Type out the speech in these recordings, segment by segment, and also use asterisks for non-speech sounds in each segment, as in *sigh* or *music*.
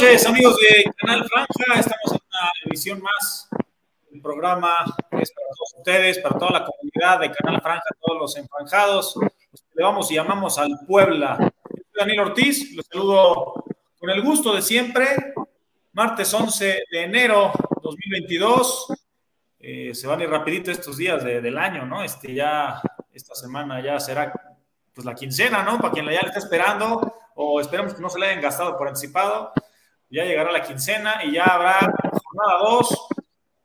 Noches, amigos de Canal Franja. Estamos en una edición más del programa que es para todos ustedes, para toda la comunidad de Canal Franja, todos los enfranjados. Le vamos y llamamos al Puebla. Soy Daniel Ortiz, los saludo con el gusto de siempre. Martes 11 de enero 2022. Eh, se van a ir rapidito estos días del año, ¿no? Este ya, esta semana ya será pues la quincena, ¿no? Para quien ya le está esperando o esperemos que no se le hayan gastado por anticipado. Ya llegará la quincena y ya habrá jornada 2.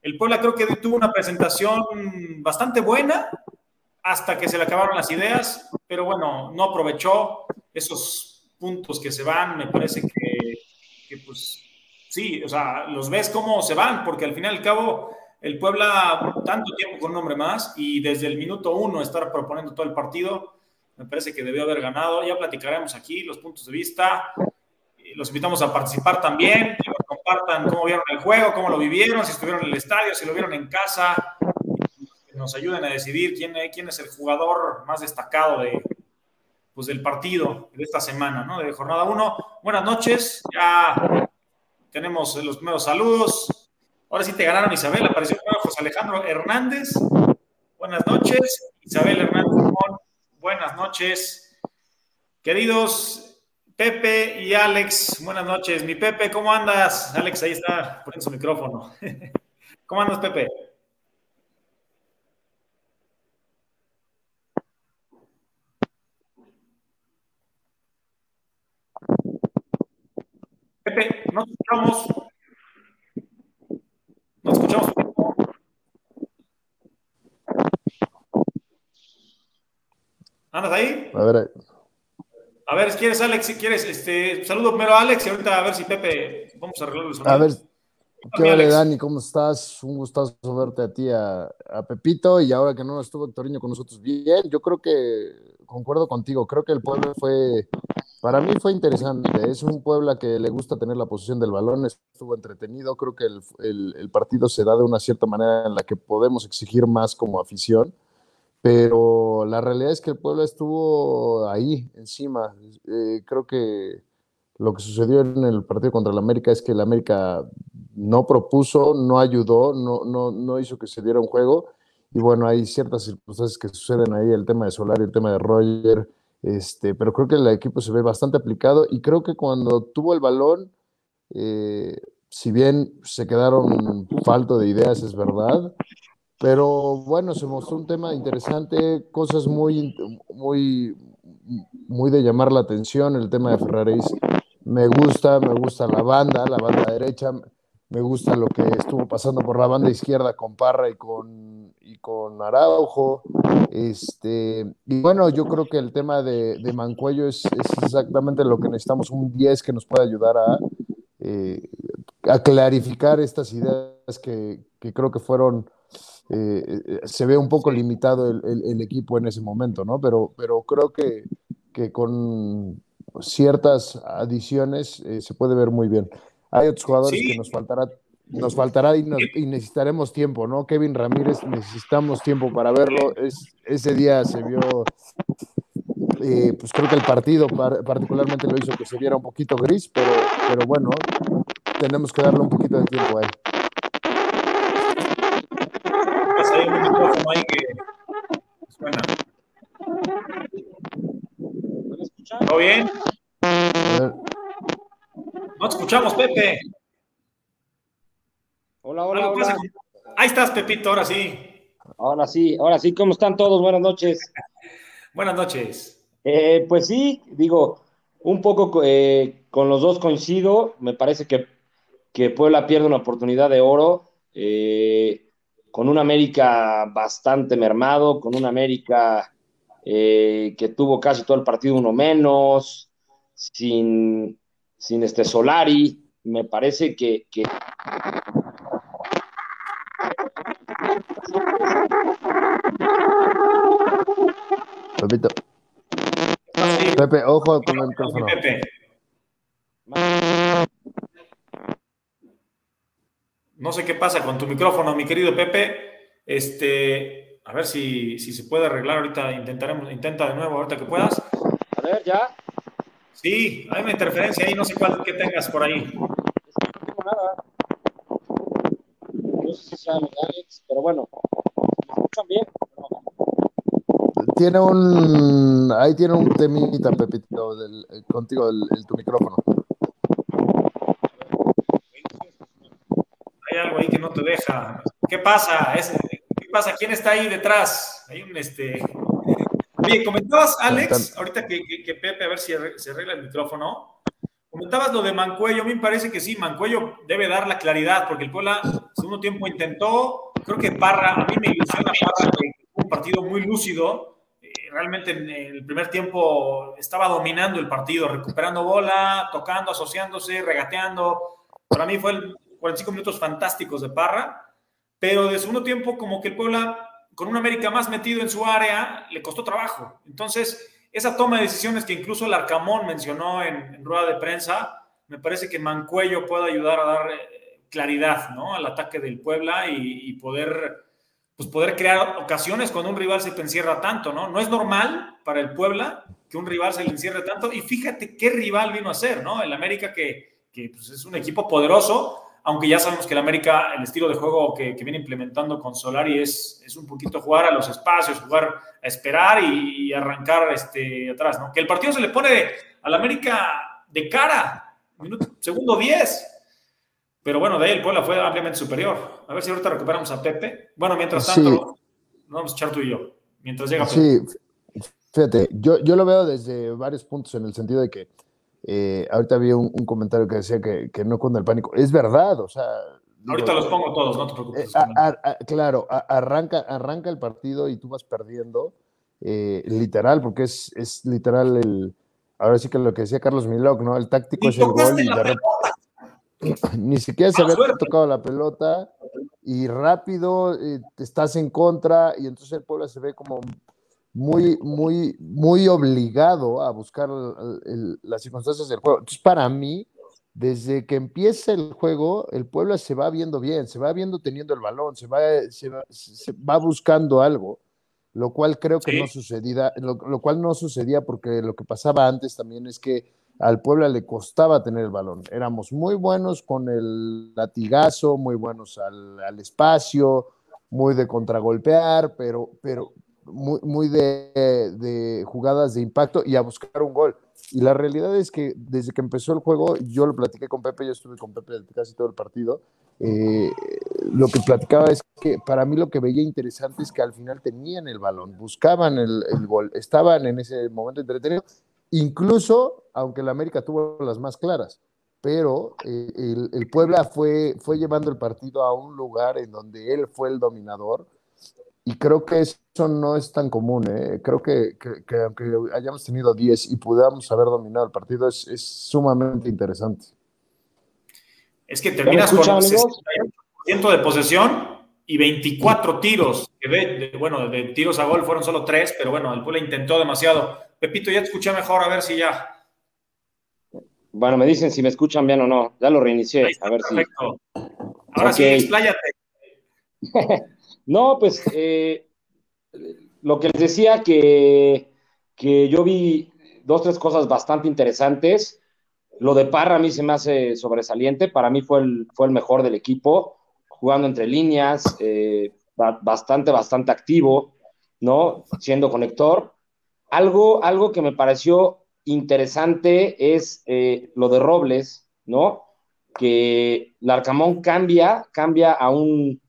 El Puebla creo que tuvo una presentación bastante buena hasta que se le acabaron las ideas, pero bueno, no aprovechó esos puntos que se van. Me parece que, que pues sí, o sea, los ves cómo se van, porque al final y al cabo el Puebla tanto tiempo con un hombre más y desde el minuto uno estar proponiendo todo el partido me parece que debió haber ganado. Ya platicaremos aquí los puntos de vista. Los invitamos a participar también, que nos compartan cómo vieron el juego, cómo lo vivieron, si estuvieron en el estadio, si lo vieron en casa, que nos ayuden a decidir quién, quién es el jugador más destacado de, pues, del partido de esta semana, ¿no? De jornada 1. Buenas noches, ya tenemos los primeros saludos. Ahora sí te ganaron Isabel, apareció José Alejandro Hernández. Buenas noches, Isabel Hernández buenas noches. Queridos Pepe y Alex, buenas noches. Mi Pepe, ¿cómo andas? Alex, ahí está poniendo su micrófono. *laughs* ¿Cómo andas, Pepe? Pepe, no escuchamos. No escuchamos. ¿Andas ahí? A ver. A ver, si quieres, Alex, si quieres, este, saludo primero a Alex y ahorita a ver si Pepe, vamos a arreglar el sonido. A ver, ¿qué vale, Dani? ¿Cómo estás? Un gustazo verte a ti, a, Pepito, y ahora que no estuvo Torino con nosotros bien, yo creo que, concuerdo contigo, creo que el pueblo fue, para mí fue interesante, es un pueblo que le gusta tener la posición del balón, estuvo entretenido, creo que el, el partido se da de una cierta manera en la que podemos exigir más como afición, pero la realidad es que el pueblo estuvo ahí, encima. Eh, creo que lo que sucedió en el partido contra el América es que el América no propuso, no ayudó, no, no, no hizo que se diera un juego. Y bueno, hay ciertas circunstancias que suceden ahí, el tema de Solar y el tema de Roger, este, pero creo que el equipo se ve bastante aplicado y creo que cuando tuvo el balón, eh, si bien se quedaron falto de ideas, es verdad, pero bueno, se mostró un tema interesante, cosas muy, muy, muy de llamar la atención. El tema de Ferraris me gusta, me gusta la banda, la banda derecha, me gusta lo que estuvo pasando por la banda izquierda con Parra y con, y con Araujo. Este, y bueno, yo creo que el tema de, de Mancuello es, exactamente lo que necesitamos, un 10 que nos pueda ayudar a, eh, a clarificar estas ideas que, que creo que fueron eh, eh, se ve un poco limitado el, equipo en ese momento, ¿no? Pero, pero creo que, que con ciertas adiciones eh, se puede ver muy bien. Hay otros jugadores que nos faltará, nos faltará y, necesitaremos tiempo, ¿no? Kevin Ramírez, necesitamos tiempo para verlo. Es, ese día se vio, pues creo que el partido particularmente lo hizo que se viera un poquito gris, pero, pero bueno, tenemos que darle un poquito de tiempo a él ahí que suena. ¿Todo bien? No te escuchamos, Pepe. Hola, hola, hola. Ahí estás, Pepito, ahora sí. Ahora sí, ahora sí, ¿cómo están todos? Buenas noches. Buenas noches. Eh, pues sí, digo, un poco eh, con los dos coincido. Me parece que, que Puebla pierde una oportunidad de oro. Eh, con un América bastante mermado, con un América eh, que tuvo casi todo el partido uno menos, sin, sin este Solari, me parece que, que... Pepe, ojo con el micrófono. Pepe. No sé qué pasa con tu micrófono, mi querido Pepe. Este, a ver si, se puede arreglar ahorita. Intentaremos, intenta de nuevo ahorita que puedas. A ver, ya. Sí, hay una interferencia ahí, no sé cuál que tengas por ahí. No tengo nada. No sé si sea Alex, pero bueno, me escuchan bien. Tiene un. Ahí tiene un temita, Pepito, del, contigo, el, tu micrófono. Hay algo ahí que no te deja. ¿Qué pasa? ¿Qué pasa? ¿Quién está ahí detrás? Hay un este. Oye, comentabas, Alex, ahorita que, Pepe, a ver si se arregla el micrófono. Comentabas lo de Mancuello, a mí me parece que sí, Mancuello debe dar la claridad, porque el Puebla, segundo tiempo intentó, creo que Parra, a mí me ilusiona Parra, que un partido muy lúcido, eh, realmente en el primer tiempo estaba dominando el partido, recuperando bola, tocando, asociándose, regateando. Para mí fue el 45 minutos fantásticos de Parra, pero de segundo tiempo como que el Puebla con un América más metido en su área, le costó trabajo. Entonces, esa toma de decisiones que incluso el Arcamón mencionó en, rueda de prensa, me parece que Mancuello puede ayudar a dar eh, claridad ¿no? al ataque del Puebla y, poder, pues poder crear ocasiones cuando un rival se te encierra tanto. ¿no? no es normal para el Puebla que un rival se le encierre tanto. Y fíjate qué rival vino a ser, ¿no? El América que, que pues, es un equipo poderoso, aunque ya sabemos que el América, el estilo de juego que, viene implementando con Solari es, es, un poquito jugar a los espacios, jugar a esperar y, arrancar este, atrás, ¿no? Que el partido se le pone al América de cara, minuto, segundo 10. Pero bueno, de ahí el Puebla fue ampliamente superior. A ver si ahorita recuperamos a Pepe. Bueno, mientras tanto, vamos a echar tú y yo, mientras llega Pepe. Sí, fíjate, yo, yo lo veo desde varios puntos en el sentido de que eh, ahorita había un, comentario que decía que, no con el pánico. Es verdad, o sea. Ahorita los pongo todos, no te preocupes. Eh, claro, arranca, arranca el partido y tú vas perdiendo, eh, literal, porque es, es literal el. Ahora sí que lo que decía Carlos Milok, ¿no? El táctico es el gol y de *clears throat* ni siquiera se había tocado la pelota y rápido te estás en contra y entonces el pueblo se ve como muy, muy, muy obligado a buscar las circunstancias del juego. Entonces, para mí, desde que empieza el juego, el pueblo se va viendo bien, se va viendo teniendo el balón, se va, se va, buscando algo, lo cual creo que no sucedía, lo, cual no sucedía porque lo que pasaba antes también es que al pueblo le costaba tener el balón. Éramos muy buenos con el latigazo, muy buenos al, al espacio, muy de contragolpear, pero, pero, muy, muy de, jugadas de impacto y a buscar un gol. Y la realidad es que desde que empezó el juego, yo lo platiqué con Pepe, yo estuve con Pepe casi todo el partido. Eh, lo que platicaba es que para mí lo que veía interesante es que al final tenían el balón, buscaban el, gol, estaban en ese momento entretenido, incluso aunque la América tuvo las más claras, pero eh, el, el, Puebla fue, fue llevando el partido a un lugar en donde él fue el dominador y creo que eso no es tan común. ¿eh? Creo que, que, aunque hayamos tenido 10 y pudiéramos haber dominado el partido, es, es sumamente interesante. Es que terminas con 60% de posesión y 24 tiros. Que de, bueno, de tiros a gol fueron solo 3, pero bueno, el Puebla intentó demasiado. Pepito, ya te escuché mejor, a ver si ya. Bueno, me dicen si me escuchan bien o no. Ya lo reinicié, a ver perfecto. Ahora sí, expláyate. *laughs* No, pues eh, lo que les decía que, que yo vi dos, tres cosas bastante interesantes. Lo de Parra a mí se me hace sobresaliente. Para mí fue el, fue el mejor del equipo, jugando entre líneas, eh, bastante, bastante activo, ¿no? Siendo conector. Algo, algo que me pareció interesante es eh, lo de Robles, ¿no? Que Larcamón cambia, cambia a un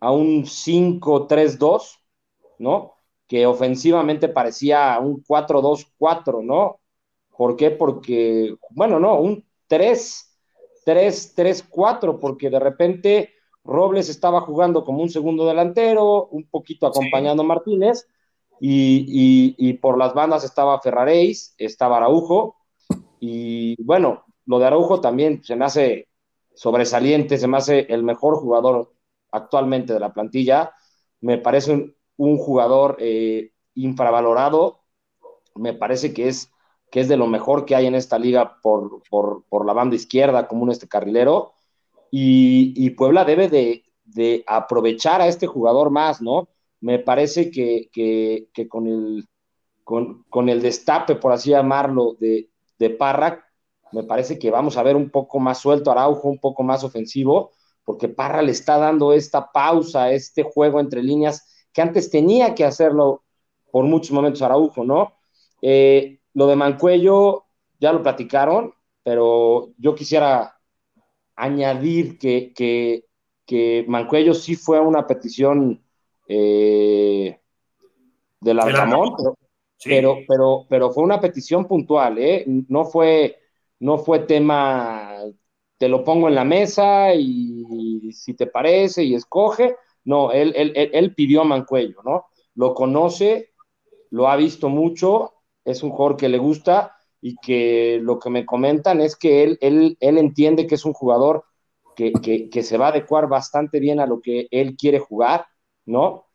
a un 5-3-2, ¿no? Que ofensivamente parecía un 4-2-4, ¿no? ¿Por qué? Porque, bueno, no, un 3-3-3-4, porque de repente Robles estaba jugando como un segundo delantero, un poquito acompañando a Martínez, y, por las bandas estaba Ferraréis, estaba Araujo, y bueno, lo de Araujo también se me hace sobresaliente, se me hace el mejor jugador actualmente de la plantilla. Me parece un, jugador eh, infravalorado. Me parece que es, que es de lo mejor que hay en esta liga por, por, la banda izquierda, como un este carrilero. Y, Puebla debe de, aprovechar a este jugador más, ¿no? Me parece que, con, el, con, el destape, por así llamarlo, de, de Parra, me parece que vamos a ver un poco más suelto Araujo, un poco más ofensivo, porque Parra le está dando esta pausa, este juego entre líneas que antes tenía que hacerlo por muchos momentos Araujo, ¿no? Eh, lo de Mancuello ya lo platicaron, pero yo quisiera añadir que, que, Mancuello sí fue una petición eh, del Altamont, pero, pero, pero, fue una petición puntual, ¿eh? No fue, no fue tema, te lo pongo en la mesa y si te parece y escoge. No, él, él, él pidió a Mancuello, ¿no? Lo conoce, lo ha visto mucho, es un jugador que le gusta y que lo que me comentan es que él, él, él entiende que es un jugador que, que, se va a adecuar bastante bien a lo que él quiere jugar, ¿no?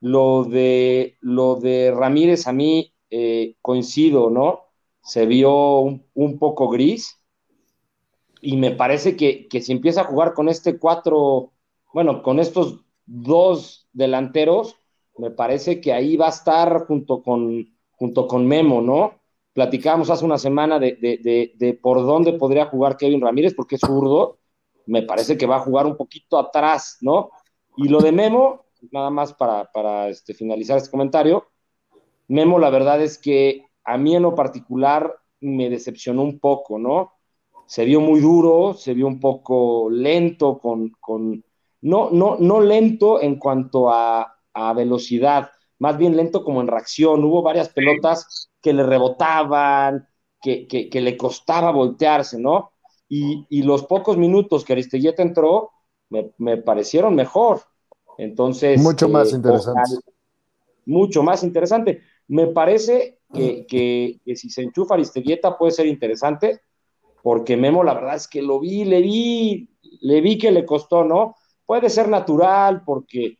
Lo de, lo de Ramírez a mí eh, coincido, ¿no? Se vio un, poco gris y me parece que, que, si empieza a jugar con este cuatro, bueno, con estos dos delanteros, me parece que ahí va a estar junto con, junto con Memo, ¿no? Platicábamos hace una semana de, de, de, por dónde podría jugar Kevin Ramírez, porque es zurdo, me parece que va a jugar un poquito atrás, ¿no? Y lo de Memo, nada más para, para este, finalizar este comentario, Memo la verdad es que a mí en lo particular me decepcionó un poco, ¿no? Se vio muy duro, se vio un poco lento, con, con no, no, no lento en cuanto a, a velocidad, más bien lento como en reacción. Hubo varias pelotas que le rebotaban, que, que, le costaba voltearse, ¿no? Y, y, los pocos minutos que Aristeguieta entró me, me parecieron mejor. Entonces. Mucho más eh, interesante. mucho más interesante. Me parece que, que, que, si se enchufa Aristeguieta puede ser interesante, porque Memo, la verdad es que lo vi, le vi, le vi que le costó, ¿no? Puede ser natural, porque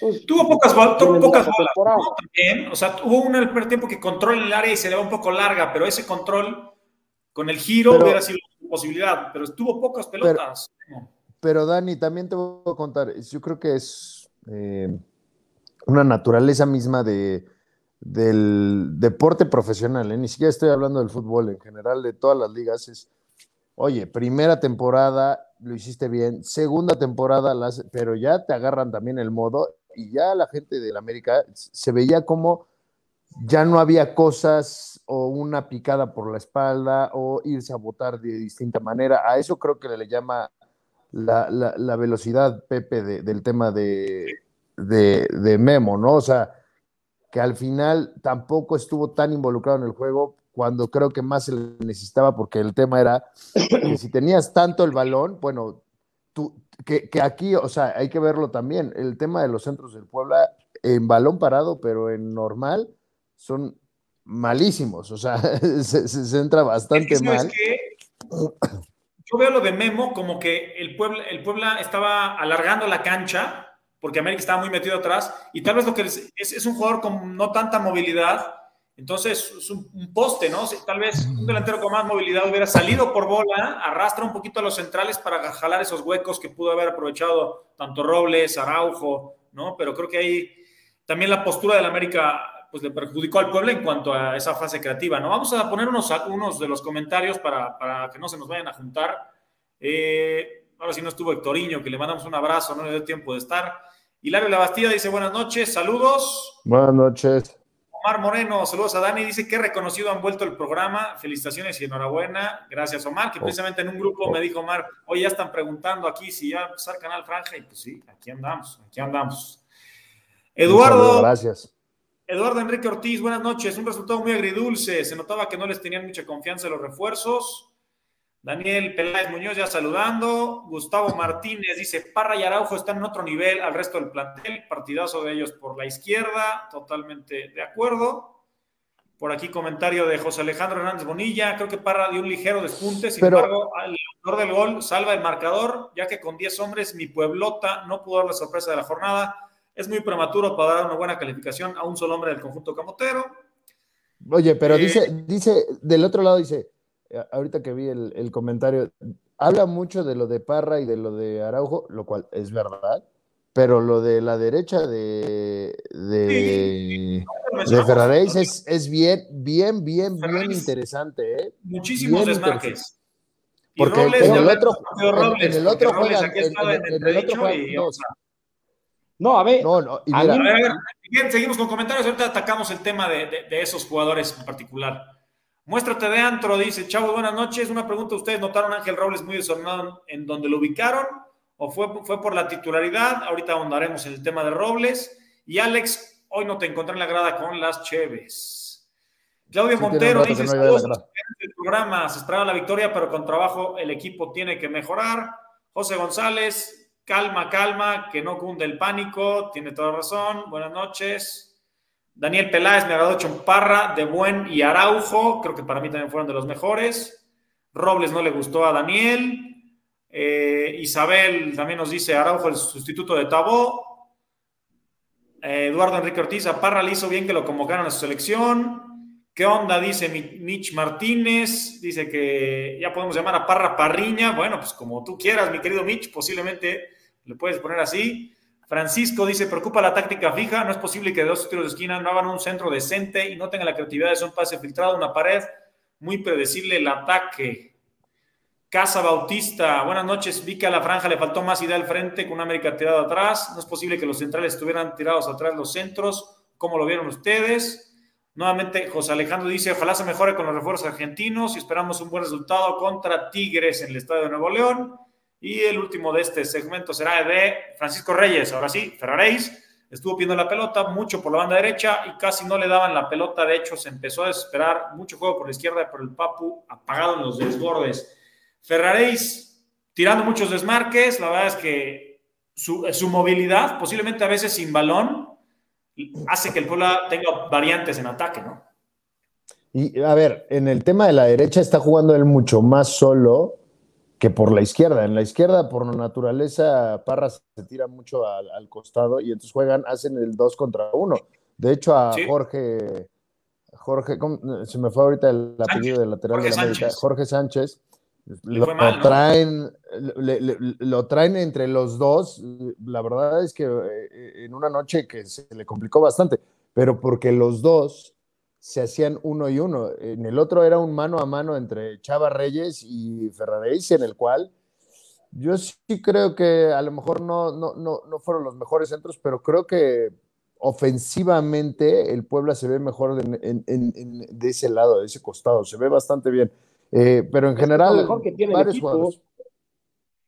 pues, tuvo pocas, tuvo pocas bolas. También, o sea, hubo un primer tiempo que controla el área y se le va un poco larga, pero ese control con el giro hubiera sido una posibilidad, pero estuvo pocas pelotas. Pero, Dani, también te voy a contar, yo creo que es eh, una naturaleza misma de, del deporte profesional, ¿eh? ni siquiera estoy hablando del fútbol, en general de todas las ligas, es, oye, primera temporada lo hiciste bien, segunda temporada, pero ya te agarran también el modo y ya la gente del América se veía como ya no había cosas o una picada por la espalda o irse a votar de distinta manera. A eso creo que le llama la, velocidad, Pepe, del tema de, de, Memo, ¿no? O sea, que al final tampoco estuvo tan involucrado en el juego cuando creo que más se le necesitaba, porque el tema era que si tenías tanto el balón, bueno, tú, que, aquí, o sea, hay que verlo también. El tema de los centros del Puebla en balón parado, pero en normal, son malísimos. O sea, *laughs* se, entra bastante mal. yo veo lo de Memo como que el Puebla, el Puebla estaba alargando la cancha porque América estaba muy metido atrás y tal vez lo que es, es un jugador con no tanta movilidad entonces, es un, poste, ¿no? Tal vez un delantero con más movilidad hubiera salido por bola, arrastra un poquito a los centrales para jalar esos huecos que pudo haber aprovechado tanto Robles, Araujo, ¿no? Pero creo que ahí también la postura del América pues le perjudicó al pueblo en cuanto a esa fase creativa, ¿no? Vamos a poner unos, unos de los comentarios para, para que no se nos vayan a juntar. Eh, ahora sí no estuvo Hectoriño, que le mandamos un abrazo, no le dio tiempo de estar. Hilario Labastida dice buenas noches, saludos. Buenas noches. Omar Moreno, saludos a Dani, dice que reconocido han vuelto el programa, felicitaciones y enhorabuena, gracias Omar, que oh. precisamente en un grupo me dijo Omar, hoy ya están preguntando aquí si ya empezar Canal Franja, y pues sí, aquí andamos, aquí andamos. Eduardo. gracias. Eduardo Enrique Ortiz, buenas noches, un resultado muy agridulce, se notaba que no les tenían mucha confianza en los refuerzos, Daniel Peláez Muñoz ya saludando. Gustavo Martínez dice, Parra y Araujo están en otro nivel al resto del plantel. Partidazo de ellos por la izquierda. Totalmente de acuerdo. Por aquí comentario de José Alejandro Hernández Bonilla. Creo que Parra dio un ligero despunte. Sin embargo, el autor del gol salva el marcador, ya que con 10 hombres mi pueblota no pudo dar la sorpresa de la jornada. Es muy prematuro para dar una buena calificación a un solo hombre del conjunto camotero. Oye, pero eh, dice, dice, del otro lado dice, ahorita que vi el, comentario, habla mucho de lo de Parra y de lo de Araujo, lo cual es verdad, pero lo de la derecha de, de, es, es, bien, bien, bien, bien interesante, ¿eh? muchísimos desmarques. Porque en, el otro, en, el otro juegan, en, el otro juegan No, a ver. No, no, a, ver, bien, seguimos con comentarios. Ahorita atacamos el tema de, de, esos jugadores en particular. Muéstrate de antro, dice Chavo, buenas noches. Una pregunta: ¿Ustedes notaron a Ángel Robles muy desordenado en donde lo ubicaron? ¿O fue, fue por la titularidad? Ahorita ahondaremos en el tema de Robles. Y Alex, hoy no te encontré en la grada con las Cheves. Claudio Montero dice, el programa, se esperaba la victoria, pero con trabajo el equipo tiene que mejorar. José González, calma, calma, que no cunde el pánico, tiene toda razón. Buenas noches. Daniel Peláez me agradó Chomparra, de Buen y Araujo, creo que para mí también fueron de los mejores. Robles no le gustó a Daniel. Eh, Isabel también nos dice Araujo, el sustituto de Tabó. Eh, Eduardo Enrique Ortiz, a Parra le hizo bien que lo convocaron a su selección. ¿Qué onda? Dice Mitch Martínez. Dice que ya podemos llamar a Parra Parriña. Bueno, pues como tú quieras, mi querido Mitch, posiblemente le puedes poner así. Francisco dice, preocupa la táctica fija. No es posible que de dos tiros de esquina no hagan un centro decente y no tengan la creatividad de un pase filtrado, una pared. Muy predecible el ataque. Casa Bautista, buenas noches. Vi que a la franja le faltó más idea al frente con América tirada atrás. No es posible que los centrales estuvieran tirados atrás los centros. ¿Cómo lo vieron ustedes? Nuevamente, José Alejandro dice, ojalá se mejore con los refuerzos argentinos y esperamos un buen resultado contra Tigres en el Estadio de Nuevo León. Y el último de este segmento será de Francisco Reyes. Ahora sí, Ferraréis estuvo pidiendo la pelota mucho por la banda derecha y casi no le daban la pelota. De hecho, se empezó a desesperar mucho juego por la izquierda, pero el Papu apagado en los desbordes. Ferraréis tirando muchos desmarques. La verdad es que su, su movilidad, posiblemente a veces sin balón, hace que el Puebla tenga variantes en ataque, ¿no? Y a ver, en el tema de la derecha está jugando él mucho más solo que por la izquierda. En la izquierda, por naturaleza, Parra se tira mucho al, costado y entonces juegan, hacen el 2 contra 1. De hecho, a Jorge, Jorge, se me fue ahorita el apellido del lateral de la América, Jorge Sánchez, lo, traen, lo traen entre los dos. La verdad es que eh, en una noche que se le complicó bastante, pero porque los dos se hacían uno y uno. En el otro era un mano a mano entre Chava Reyes y Ferraréis, en el cual yo sí creo que a lo mejor no, no, no, no fueron los mejores centros, pero creo que ofensivamente el Puebla se ve mejor de ese lado, de ese costado, se ve bastante bien. Eh, pero en general, es lo mejor que tiene el equipo.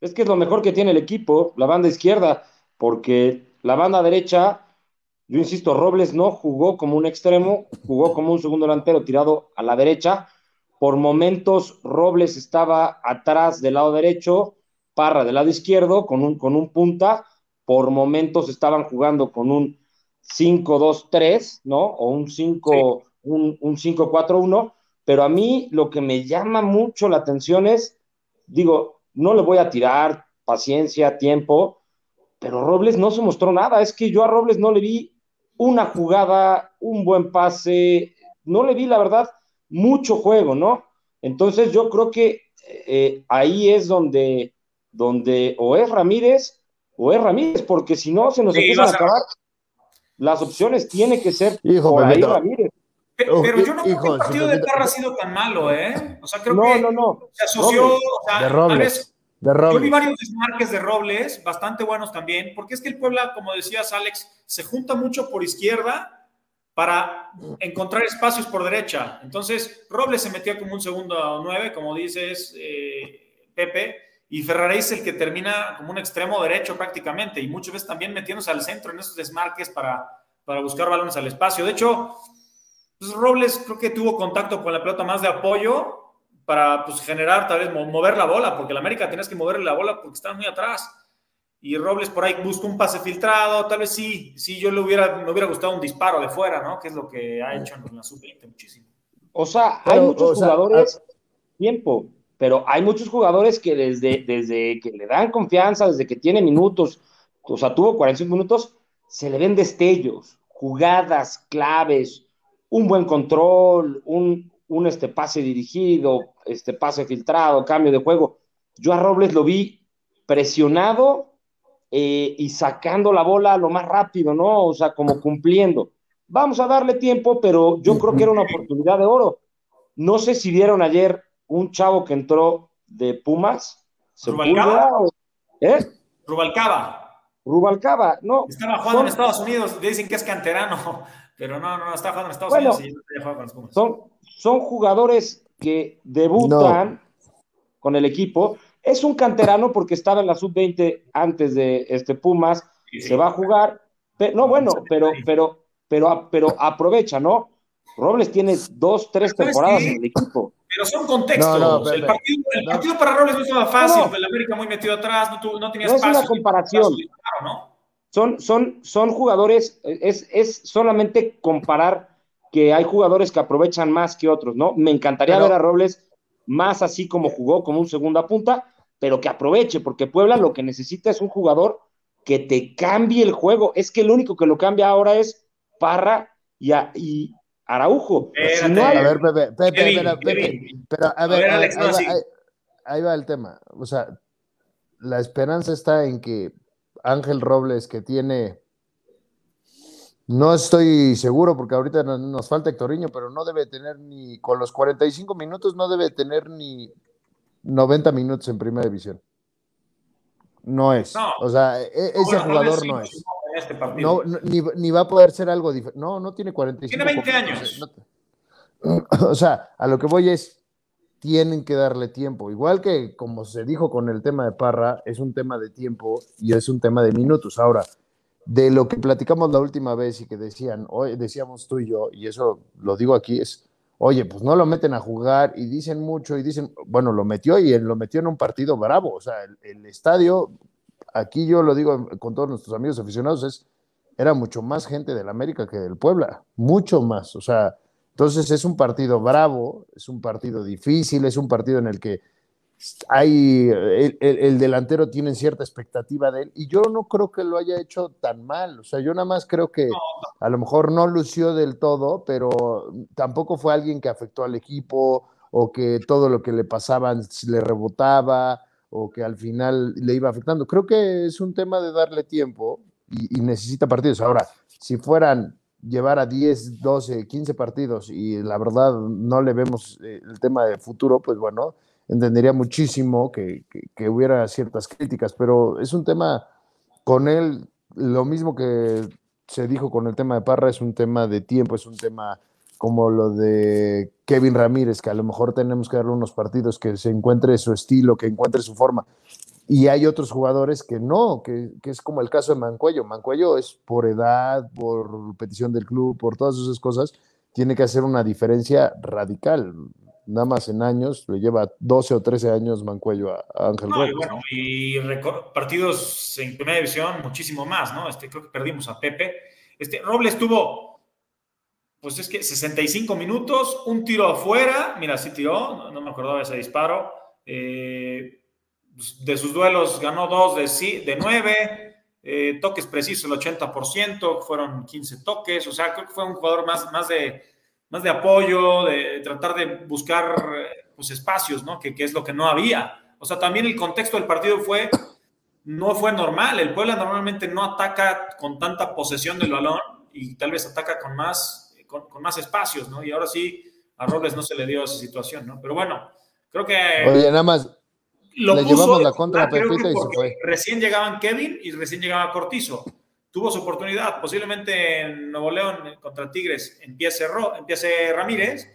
Es que es lo mejor que tiene el equipo, la banda izquierda, porque la banda derecha, yo insisto, Robles no jugó como un extremo, jugó como un segundo delantero tirado a la derecha. Por momentos, Robles estaba atrás del lado derecho, Parra del lado izquierdo, con un, con un punta. Por momentos estaban jugando con un 5-2-3, ¿no? O un 5, un, un 5-4-1 pero a mí lo que me llama mucho la atención es, digo, no le voy a tirar paciencia, tiempo, pero Robles no se mostró nada. Es que yo a Robles no le vi una jugada, un buen pase, no le vi, la verdad, mucho juego, ¿no? Entonces yo creo que eh, ahí es donde, donde o es Ramírez o es Ramírez, porque si no se nos empiezan a acabar las opciones, tiene que ser por ahí Ramírez. Pero, yo no creo que el partido de Parra ha sido tan malo, ¿eh? O sea, creo que se asoció. O sea, de Robles. De Robles. Yo vi varios desmarques de Robles, bastante buenos también, porque es que el Puebla, como decías, Alex, se junta mucho por izquierda para encontrar espacios por derecha. Entonces, Robles se metió como un segundo nueve, como dices, eh, Pepe, y Ferrari es el que termina como un extremo derecho prácticamente, y muchas veces también metiéndose al centro en esos desmarques para, para buscar balones al espacio. De hecho, pues Robles creo que tuvo contacto con la pelota más de apoyo para pues, generar, tal vez mover la bola, porque la América tenías que moverle la bola porque estaba muy atrás. Y Robles por ahí buscó un pase filtrado, tal vez sí, sí, yo le hubiera, me hubiera gustado un disparo de fuera, ¿no? Que es lo que ha hecho en la sub-20 muchísimo. O sea, hay muchos jugadores, tiempo, pero hay muchos jugadores que desde, desde que le dan confianza, desde que tiene minutos, o sea, tuvo 45 minutos, se le ven destellos, jugadas claves, un buen control, un, un este, pase dirigido, este pase filtrado, cambio de juego. Yo a Robles lo vi presionado eh, y sacando la bola lo más rápido, ¿no? O sea, como cumpliendo. Vamos a darle tiempo, pero yo creo que era una oportunidad de oro. No sé si vieron ayer un chavo que entró de Pumas. ¿Rubalcaba? ¿Eh? Rubalcaba. Rubalcaba, no. Estaba jugando en Estados Unidos, dicen que es canterano, pero no, no, está jugando en Estados Unidos y no con los Pumas. Son, son jugadores que debutan con el equipo. Es un canterano porque estaba en la sub-20 antes de este Pumas, se va a jugar. no, bueno, pero, pero, pero, pero aprovecha, ¿no? Robles tiene dos, tres temporadas en el equipo. Pero son contextos. el, partido, para Robles no estaba fácil, el América muy metido atrás, no, no tenía espacio. Es una comparación. Son, son, son jugadores, es, es solamente comparar que hay jugadores que aprovechan más que otros, ¿no? Me encantaría ver a Robles más así como jugó, como un segunda punta, pero que aproveche, porque Puebla lo que necesita es un jugador que te cambie el juego. Es que el único que lo cambia ahora es Parra y, y, Araujo. A ver, Pepe, Pepe, Pepe, pero a ver, ahí, va, el tema. O sea, la esperanza está en que Ángel Robles, que tiene, no estoy seguro porque ahorita nos falta Hectoriño, pero no debe tener ni, con los 45 minutos, no debe tener ni 90 minutos en primera división. No es. o sea, e, ese jugador no es este. No, ni, va a poder ser algo diferente. No, no tiene 45. Tiene 20 años. *clears throat* o sea, a lo que voy es, tienen que darle tiempo. Igual que como se dijo con el tema de Parra, es un tema de tiempo y es un tema de minutos. Ahora, de lo que platicamos la última vez y que decían, hoy decíamos tú y yo, y eso lo digo aquí, es, oye, pues no lo meten a jugar y dicen mucho y dicen, bueno, lo metió y lo metió en un partido bravo. O sea, el estadio aquí yo lo digo con todos nuestros amigos aficionados, es, era mucho más gente del América que del Puebla, mucho más. O sea, entonces es un partido bravo, es un partido difícil, es un partido en el que hay, el, delantero tiene cierta expectativa de él y yo no creo que lo haya hecho tan mal, o sea, yo nada más creo que a lo mejor no lució del todo, pero tampoco fue alguien que afectó al equipo o que todo lo que le pasaban le rebotaba o que al final le iba afectando. Creo que es un tema de darle tiempo y, necesita partidos. Ahora, si fueran llevar a 10, 12, 15 partidos y la verdad no le vemos eh, el tema de futuro, pues bueno, entendería muchísimo que, que, hubiera ciertas críticas, pero es un tema con él, lo mismo que se dijo con el tema de Parra, es un tema de tiempo, es un tema como lo de Kevin Ramírez, que a lo mejor tenemos que darle unos partidos que se encuentre su estilo, que encuentre su forma. Y hay otros jugadores que no, que, es como el caso de Mancuello. Mancuello es por edad, por petición del club, por todas esas cosas, tiene que hacer una diferencia radical. Nada más en años, le lleva 12 o 13 años Mancuello a, Ángel no, Y, bueno, y partidos en primera división muchísimo más, ¿no? Este, creo que perdimos a Pepe. Este, Robles tuvo pues es que 65 minutos, un tiro afuera, mira, sí tiró, no, me acordaba de ese disparo. Eh, de sus duelos ganó dos de, de nueve, eh, toques precisos el 80%, fueron 15 toques, o sea, creo que fue un jugador más, más, de, más de apoyo, de tratar de buscar pues, espacios, ¿no? Que, que es lo que no había. O sea, también el contexto del partido fue, no fue normal. El Puebla normalmente no ataca con tanta posesión del balón y tal vez ataca con más con, más espacios, ¿no? Y ahora sí, a Robles no se le dio esa situación, ¿no? Pero bueno, creo que... Oye, nada más, lo le llevamos la contra a Pepita y se fue. Recién llegaban Kevin y recién llegaba Cortizo. Tuvo su oportunidad, posiblemente en Nuevo León contra Tigres empiece, empiece Ramírez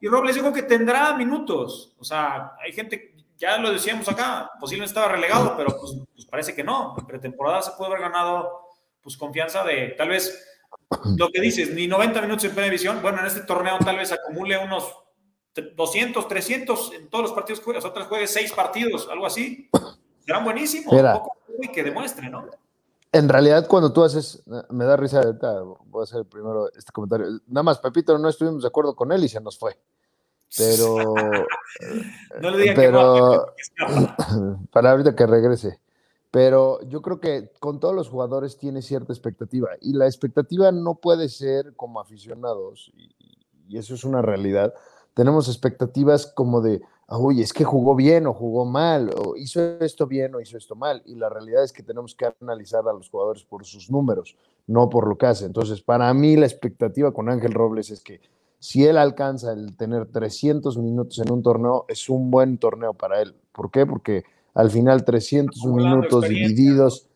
y Robles dijo que tendrá minutos. O sea, hay gente, ya lo decíamos acá, posiblemente estaba relegado, pero pues, pues parece que no. En pretemporada se puede haber ganado pues confianza de tal vez lo que dices, ni 90 minutos en primera división. Bueno, en este torneo tal vez acumule unos 200, 300 en todos los partidos que juegas, otras juegues seis partidos, algo así. Serán buenísimos. y que demuestre, ¿no? En realidad, cuando tú haces, me da risa, voy a hacer primero este comentario. Nada más, Pepito, no estuvimos de acuerdo con él y se nos fue. Pero. *laughs* no le diga pero, *clears throat* para ahorita que regrese. Pero yo creo que con todos los jugadores tiene cierta expectativa y la expectativa no puede ser como aficionados, y, eso es una realidad. Tenemos expectativas como de, uy, es que jugó bien o jugó mal, o hizo esto bien o hizo esto mal. Y la realidad es que tenemos que analizar a los jugadores por sus números, no por lo que hace. Entonces, para mí la expectativa con Ángel Robles es que si él alcanza el tener 300 minutos en un torneo, es un buen torneo para él. ¿Por qué? Porque al final 300 minutos divididos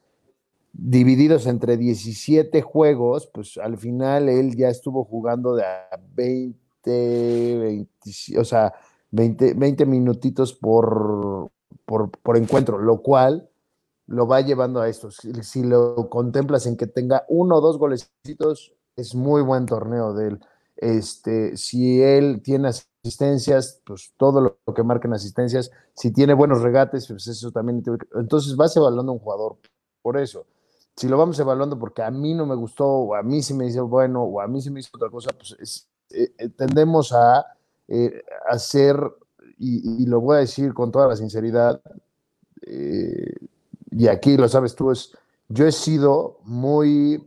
divididos entre 17 juegos, pues al final él ya estuvo jugando de a 20, 20 o sea, 20, 20 minutitos por, por, encuentro, lo cual lo va llevando a esto. Si, lo contemplas en que tenga uno o dos golecitos, es muy buen torneo de él. Este, si él tiene asistencias, pues todo lo, que marquen asistencias, si tiene buenos regates, pues eso también. Entonces vas evaluando a un jugador por eso. Si lo vamos evaluando porque a mí no me gustó, o a mí sí me dice bueno, o a mí sí me hizo otra cosa, pues eh, eh, tendemos a eh, hacer, y, lo voy a decir con toda la sinceridad, y aquí lo sabes tú, es, yo he sido muy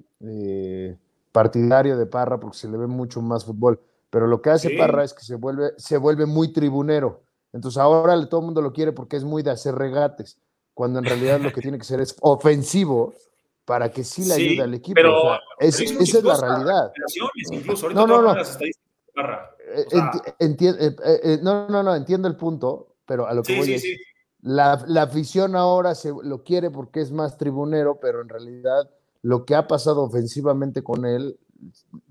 partidario de Parra porque se le ve mucho más fútbol, pero lo que hace Parra es que se vuelve, se vuelve muy tribunero. Entonces ahora todo el mundo lo quiere porque es muy de hacer regates, cuando en realidad lo que tiene que ser es ofensivo para que sí le ayude al equipo. Pero, esa es la realidad. no, no, no. no, no, no, entiendo el punto, pero a lo que voy es, La, la, afición ahora se lo quiere porque es más tribunero, pero en realidad lo que ha pasado ofensivamente con él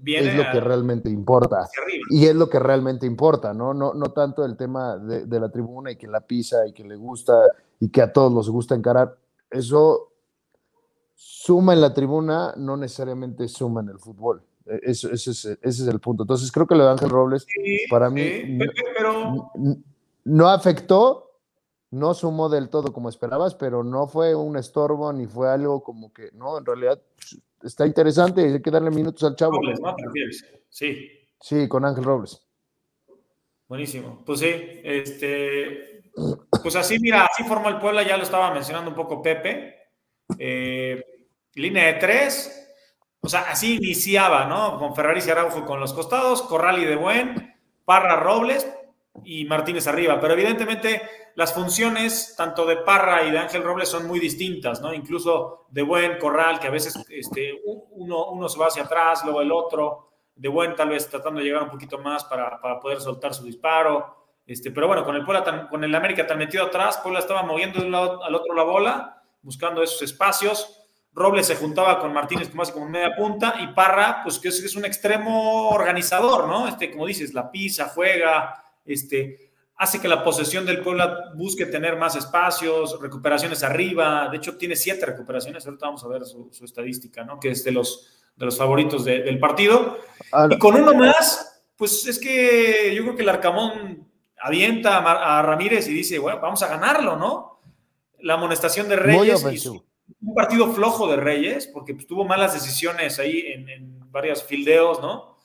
es lo que realmente importa. Y es lo que realmente importa, ¿no? No, no tanto el tema de, de, la tribuna y que la pisa y que le gusta y que a todos les gusta encarar. Eso suma en la tribuna, no necesariamente suma en el fútbol. E, ese, es, el punto. Entonces creo que lo de Ángel Robles para mí no, afectó, no sumó del todo como esperabas, pero no fue un estorbo ni fue algo como que, no, en realidad está interesante y hay que darle minutos al chavo. Sí. Sí, con Ángel Robles. Buenísimo. Pues sí, este, pues así, mira, así formó el Puebla, ya lo estaba mencionando un poco Pepe. Eh, línea de tres, o sea, así iniciaba, ¿no? Con Ferrari y Araujo con los costados, Corral y De Buen, Parra Robles y Martínez arriba. Pero evidentemente las funciones tanto de Parra y de Ángel Robles son muy distintas, ¿no? Incluso De Buen, Corral, que a veces este, uno, uno se va hacia atrás, luego el otro. De Buen tal vez tratando de llegar un poquito más para, poder soltar su disparo. Este, pero bueno, con el, Puebla con el América tan metido atrás, Puebla estaba moviendo de un lado al otro la bola, buscando esos espacios Robles se juntaba con Martínez como como media punta y Parra, pues que es, un extremo organizador, ¿no? Este, como dices, la pisa, juega, este, hace que la posesión del Puebla busque tener más espacios, recuperaciones arriba. De hecho, tiene siete recuperaciones. Ahorita vamos a ver su, estadística, ¿no? Que es de los, de los favoritos del partido. Y con uno más, pues es que yo creo que el Arcamón avienta a, Ramírez y dice, bueno, vamos a ganarlo, ¿no? La amonestación de Reyes y un partido flojo de Reyes, porque pues, tuvo malas decisiones ahí en, en varios fildeos, ¿no?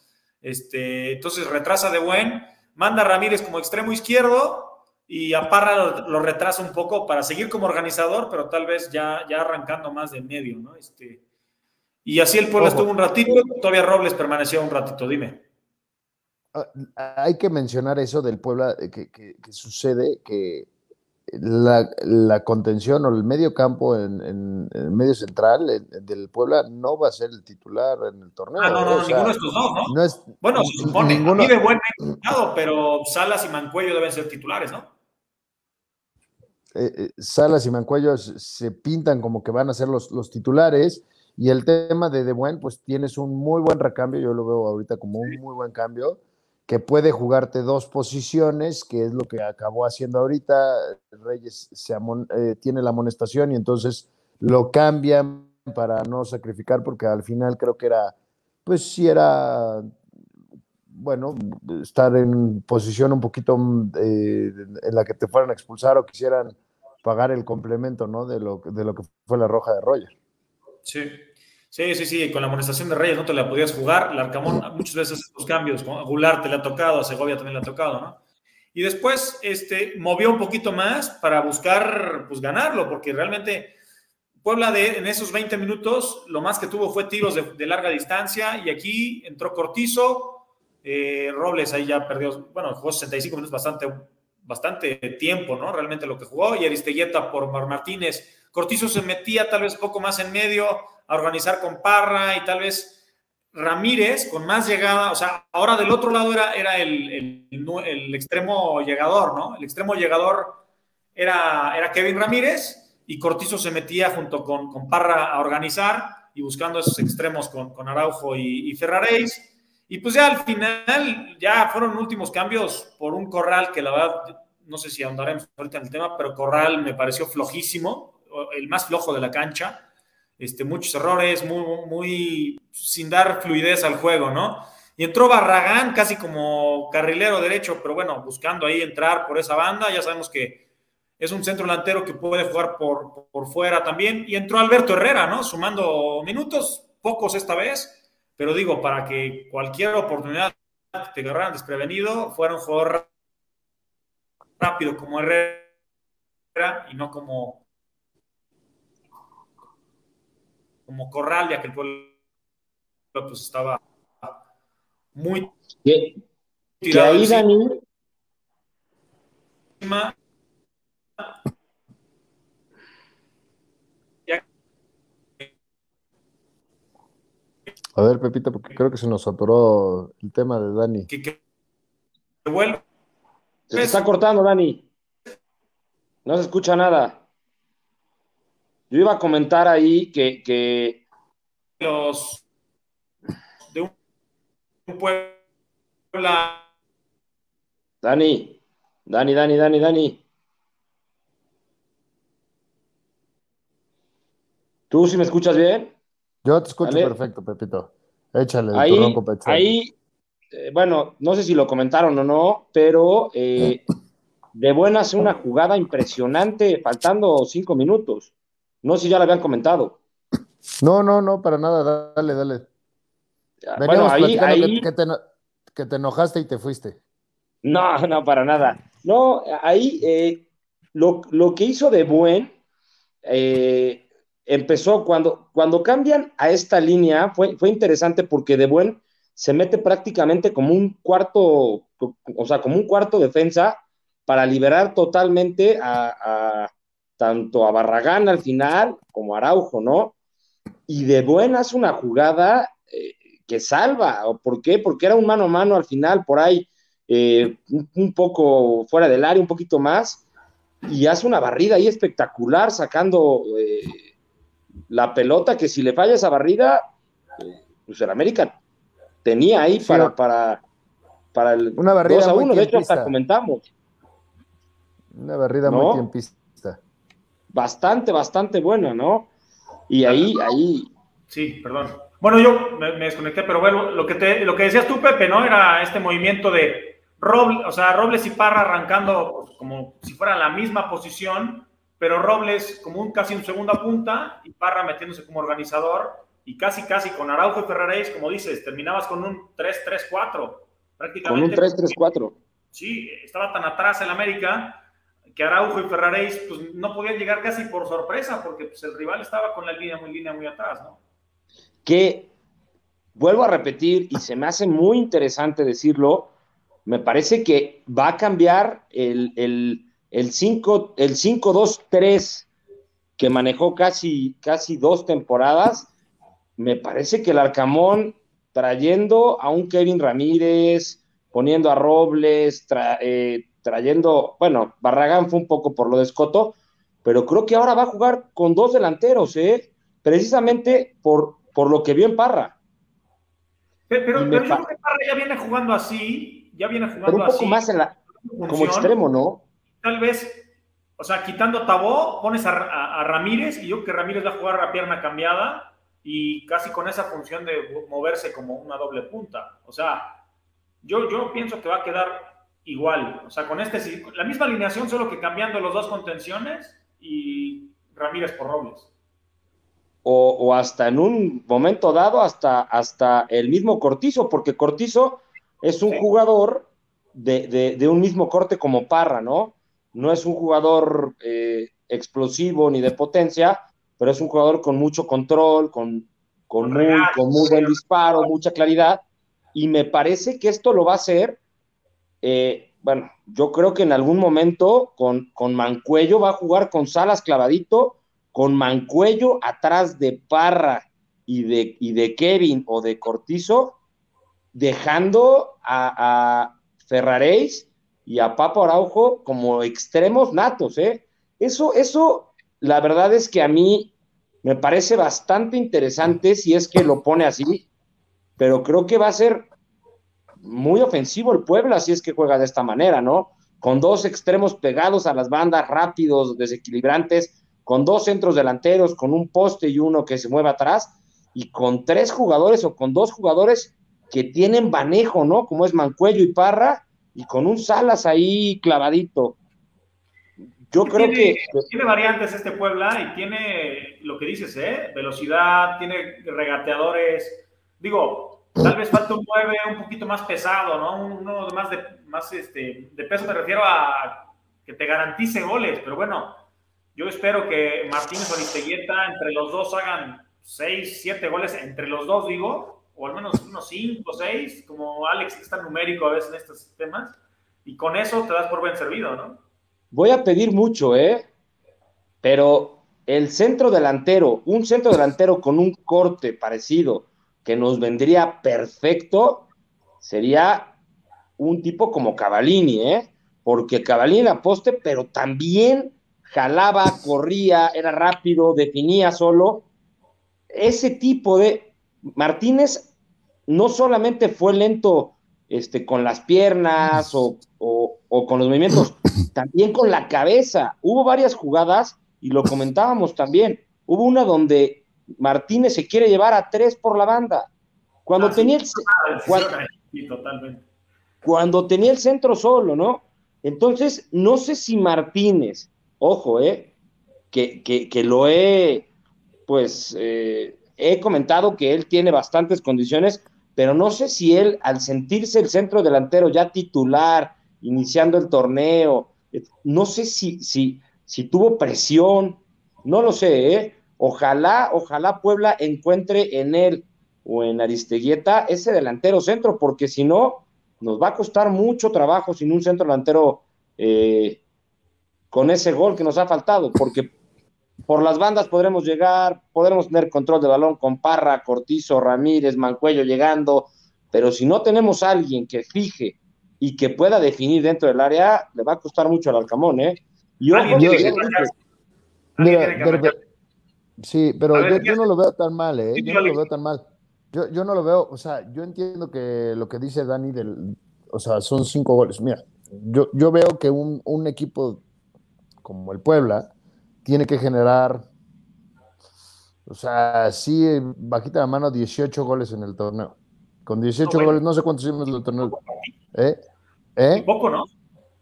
Este, entonces retrasa de buen, manda a Ramírez como extremo izquierdo y a Parra lo, retrasa un poco para seguir como organizador, pero tal vez ya, ya arrancando más de medio, ¿no? Este, y así el pueblo estuvo un ratito, todavía Robles permaneció un ratito, dime. Ah, hay que mencionar eso del Puebla eh, que, que sucede, que la, contención o el medio campo en, el medio central del Puebla no va a ser el titular en el torneo. Ah, no, no, ninguno de estos dos, ¿no? bueno, se supone, ninguno, vive buen pero Salas y Mancuello deben ser titulares, ¿no? Eh, eh, Salas y Mancuello se pintan como que van a ser los, los titulares. Y el tema de De Buen, pues tienes un muy buen recambio, yo lo veo ahorita como un muy buen cambio que puede jugarte dos posiciones, que es lo que acabó haciendo ahorita. Reyes se eh, tiene la amonestación y entonces lo cambian para no sacrificar, porque al final creo que era, pues sí era, bueno, estar en posición un poquito eh, en la que te fueran a expulsar o quisieran pagar el complemento, ¿no? De lo, de lo que fue la roja de Roger. Sí, Sí, sí, sí, con la amonestación de Reyes no te la podías jugar. El Arcamón muchas veces los cambios, a Goulart te le ha tocado, a Segovia también le ha tocado, ¿no? Y después este, movió un poquito más para buscar pues, ganarlo, porque realmente Puebla de, en esos 20 minutos lo más que tuvo fue tiros de, larga distancia y aquí entró Cortizo, eh, Robles ahí ya perdió, bueno, jugó 65 minutos bastante, bastante tiempo, ¿no? Realmente lo que jugó y Aristeguieta por Mar Martínez. Cortizo se metía tal vez poco más en medio, a organizar con Parra y tal vez Ramírez con más llegada, o sea, ahora del otro lado era, era el, el, extremo llegador, ¿no? El extremo llegador era, era Kevin Ramírez y Cortizo se metía junto con, con Parra a organizar y buscando esos extremos con, con Araujo y, y Ferraréis. Y pues ya al final, ya fueron últimos cambios por un Corral que la verdad, no sé si ahondaremos ahorita en el tema, pero Corral me pareció flojísimo, el más flojo de la cancha este, muchos errores, muy, muy sin dar fluidez al juego, ¿no? Y entró Barragán casi como carrilero derecho, pero bueno, buscando ahí entrar por esa banda. Ya sabemos que es un centro delantero que puede jugar por, por fuera también. Y entró Alberto Herrera, ¿no? Sumando minutos, pocos esta vez, pero digo, para que cualquier oportunidad te agarraran desprevenido, fuera un jugador rápido como Herrera y no como como corral, ya que el pueblo pues estaba muy ¿Qué? ahí, Dani? A ver, Pepita, porque creo que se nos atoró el tema de Dani. Que, que, vuelve. Se está cortando, Dani. No se escucha nada. Yo iba a comentar ahí que, que... los de un, pueblo Dani, Dani, Dani, Dani, Dani. ¿Tú sí me escuchas bien? Yo te escucho perfecto, Pepito. Échale, ahí, ahí eh, bueno, no sé si lo comentaron o no, pero eh, de buenas una jugada impresionante, faltando cinco minutos. No sé si ya lo habían comentado. No, no, no, para nada, dale, dale. bueno, ahí, ahí... Que, te, enojaste y te fuiste. No, *laughs* no, para nada. No, ahí eh, lo, que hizo de buen eh, empezó cuando, cuando cambian a esta línea, fue, fue interesante porque de buen se mete prácticamente como un cuarto, o sea, como un cuarto defensa para liberar totalmente a tanto a Barragán al final como a Araujo, ¿no? Y de buenas una jugada eh, que salva. ¿Por qué? Porque era un mano a mano al final, por ahí, eh, un, poco fuera del área, un poquito más, y hace una barrida ahí espectacular, sacando eh, la pelota, que si le falla esa barrida, pues el América tenía ahí para, para, para el una barrida 2 a 1, de hecho hasta comentamos. Una barrida muy tiempista bastante, bastante buena, ¿no? Y ahí, ahí. Sí, perdón. Bueno, yo me, desconecté, pero bueno, lo que, te, lo que decías tú, Pepe, ¿no? Era este movimiento de Robles, o sea, Robles y Parra arrancando pues, como si fueran la misma posición, pero Robles como un casi un segunda punta y Parra metiéndose como organizador y casi, casi con Araujo y Ferraréis, como dices, terminabas con un 3-3-4, prácticamente. Con un 3-3-4. Sí, estaba tan atrás el América que Araujo y Ferraréis pues, no podían llegar casi por sorpresa, porque pues, el rival estaba con la línea muy, línea muy atrás, ¿no? Que, vuelvo a repetir, y se me hace muy interesante decirlo, me parece que va a cambiar el, el, el 5-2-3 que manejó casi, casi dos temporadas. Me parece que el Arcamón trayendo a un Kevin Ramírez, poniendo a Robles, eh, trayendo, bueno, Barragán fue un poco por lo de Escoto, pero creo que ahora va a jugar con dos delanteros, ¿eh? Precisamente por, por lo que vio en Parra. Pero, yo creo que Parra ya viene jugando así, ya viene jugando pero un poco más en la, como extremo, ¿no? Tal vez, o sea, quitando Tabó, pones a, Ramírez y yo que Ramírez va a jugar a pierna cambiada y casi con esa función de moverse como una doble punta. O sea, yo, yo pienso que va a quedar igual. O sea, con este, la misma alineación, solo que cambiando los dos contenciones y Ramírez por Robles. O, hasta en un momento dado, hasta, hasta el mismo Cortizo, porque Cortizo es un jugador de, un mismo corte como Parra, ¿no? No es un jugador eh, explosivo ni de potencia, pero es un jugador con mucho control, con, con, muy, con muy buen disparo, mucha claridad. Y me parece que esto lo va a hacer eh, bueno, yo creo que en algún momento con, con Mancuello va a jugar con Salas clavadito, con Mancuello atrás de Parra y de, y de Kevin o de Cortizo, dejando a, a Ferraréis y a Papo Araujo como extremos natos, ¿eh? Eso, eso, la verdad es que a mí me parece bastante interesante si es que lo pone así, pero creo que va a ser muy ofensivo el Puebla si es que juega de esta manera, ¿no? Con dos extremos pegados a las bandas, rápidos, desequilibrantes, con dos centros delanteros, con un poste y uno que se mueve atrás, y con tres jugadores o con dos jugadores que tienen manejo, ¿no? Como es Mancuello y Parra, y con un Salas ahí clavadito. Yo creo que. Tiene variantes este Puebla y tiene lo que dices, ¿eh? Velocidad, tiene regateadores. Digo, tal vez falta un 9 un poquito más pesado, ¿no? Uno más de, más este, de peso, me refiero a que te garantice goles, pero bueno, yo espero que Martínez o Aristeguieta entre los dos hagan 6, 7 goles, entre los dos, digo, o al menos unos 5, 6, como Alex, que está numérico a veces en estos temas, y con eso te das por buen servido, ¿no? voy a pedir mucho, ¿eh? Pero el centro delantero, un centro delantero con un corte parecido que nos vendría perfecto, sería un tipo como Cavallini, ¿eh? Porque Cavallini la poste, pero también jalaba, corría, era rápido, definía solo. Ese tipo de Martínez no solamente fue lento este, con las piernas o, con los movimientos, *coughs* también con la cabeza. Hubo varias jugadas y lo comentábamos también. Hubo una donde Martínez se quiere llevar a tres por la banda. Cuando, ah, tenía, el, cuando, tenía el centro solo, ¿no? Entonces, no sé si Martínez, ojo, ¿eh? Que, que, lo he, pues, eh, he comentado que él tiene bastantes condiciones, pero no sé si él, al sentirse el centro delantero ya titular, iniciando el torneo, eh, no sé si, si, tuvo presión, no lo sé, ¿eh? Ojalá, ojalá Puebla encuentre en él o en Aristeguieta ese delantero centro, porque si no, nos va a costar mucho trabajo sin un centro delantero eh, con ese gol que nos ha faltado, porque por las bandas podremos llegar, podremos tener control de balón con Parra, Cortizo, Ramírez, Mancuello llegando, pero si no tenemos a alguien que fije y que pueda definir dentro del área, le va a costar mucho al Alcamón, ¿eh? Yo, sí, pero yo, no lo veo tan mal, ¿eh? Yo no lo veo tan mal. Yo, yo no lo veo, o sea, yo entiendo que lo que dice Dani del, o sea, son cinco goles. Mira, yo, yo veo que un, un equipo como el Puebla, tiene que generar, o sea, sí, bajita la mano, 18 goles en el torneo. Con 18 goles, no sé cuántos hicimos en el torneo. ¿Eh? ¿Eh? Poco, ¿no?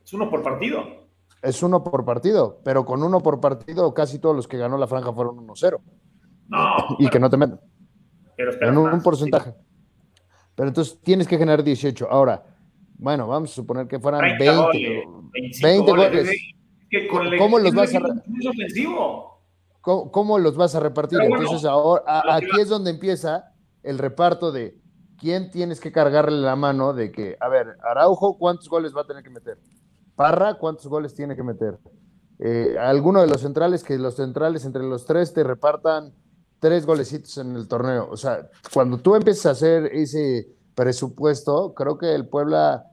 Es uno por partido. Es uno por partido, pero con uno por partido, casi todos los que ganó la franja fueron 1-0. No. Y que no te meten. Pero en un, porcentaje. Pero entonces tienes que generar 18. Ahora, bueno, vamos a suponer que fueran 20, 20 goles. ¿Cómo los vas a ¿Cómo, los vas a repartir? Entonces ahora aquí es donde empieza el reparto de quién tienes que cargarle la mano de que, a ver, Araujo, ¿cuántos goles va a tener que meter? Parra, ¿cuántos goles tiene que meter? Eh, alguno de los centrales, que los centrales entre los tres te repartan tres golecitos en el torneo. O sea, cuando tú empiezas a hacer ese presupuesto, creo que el Puebla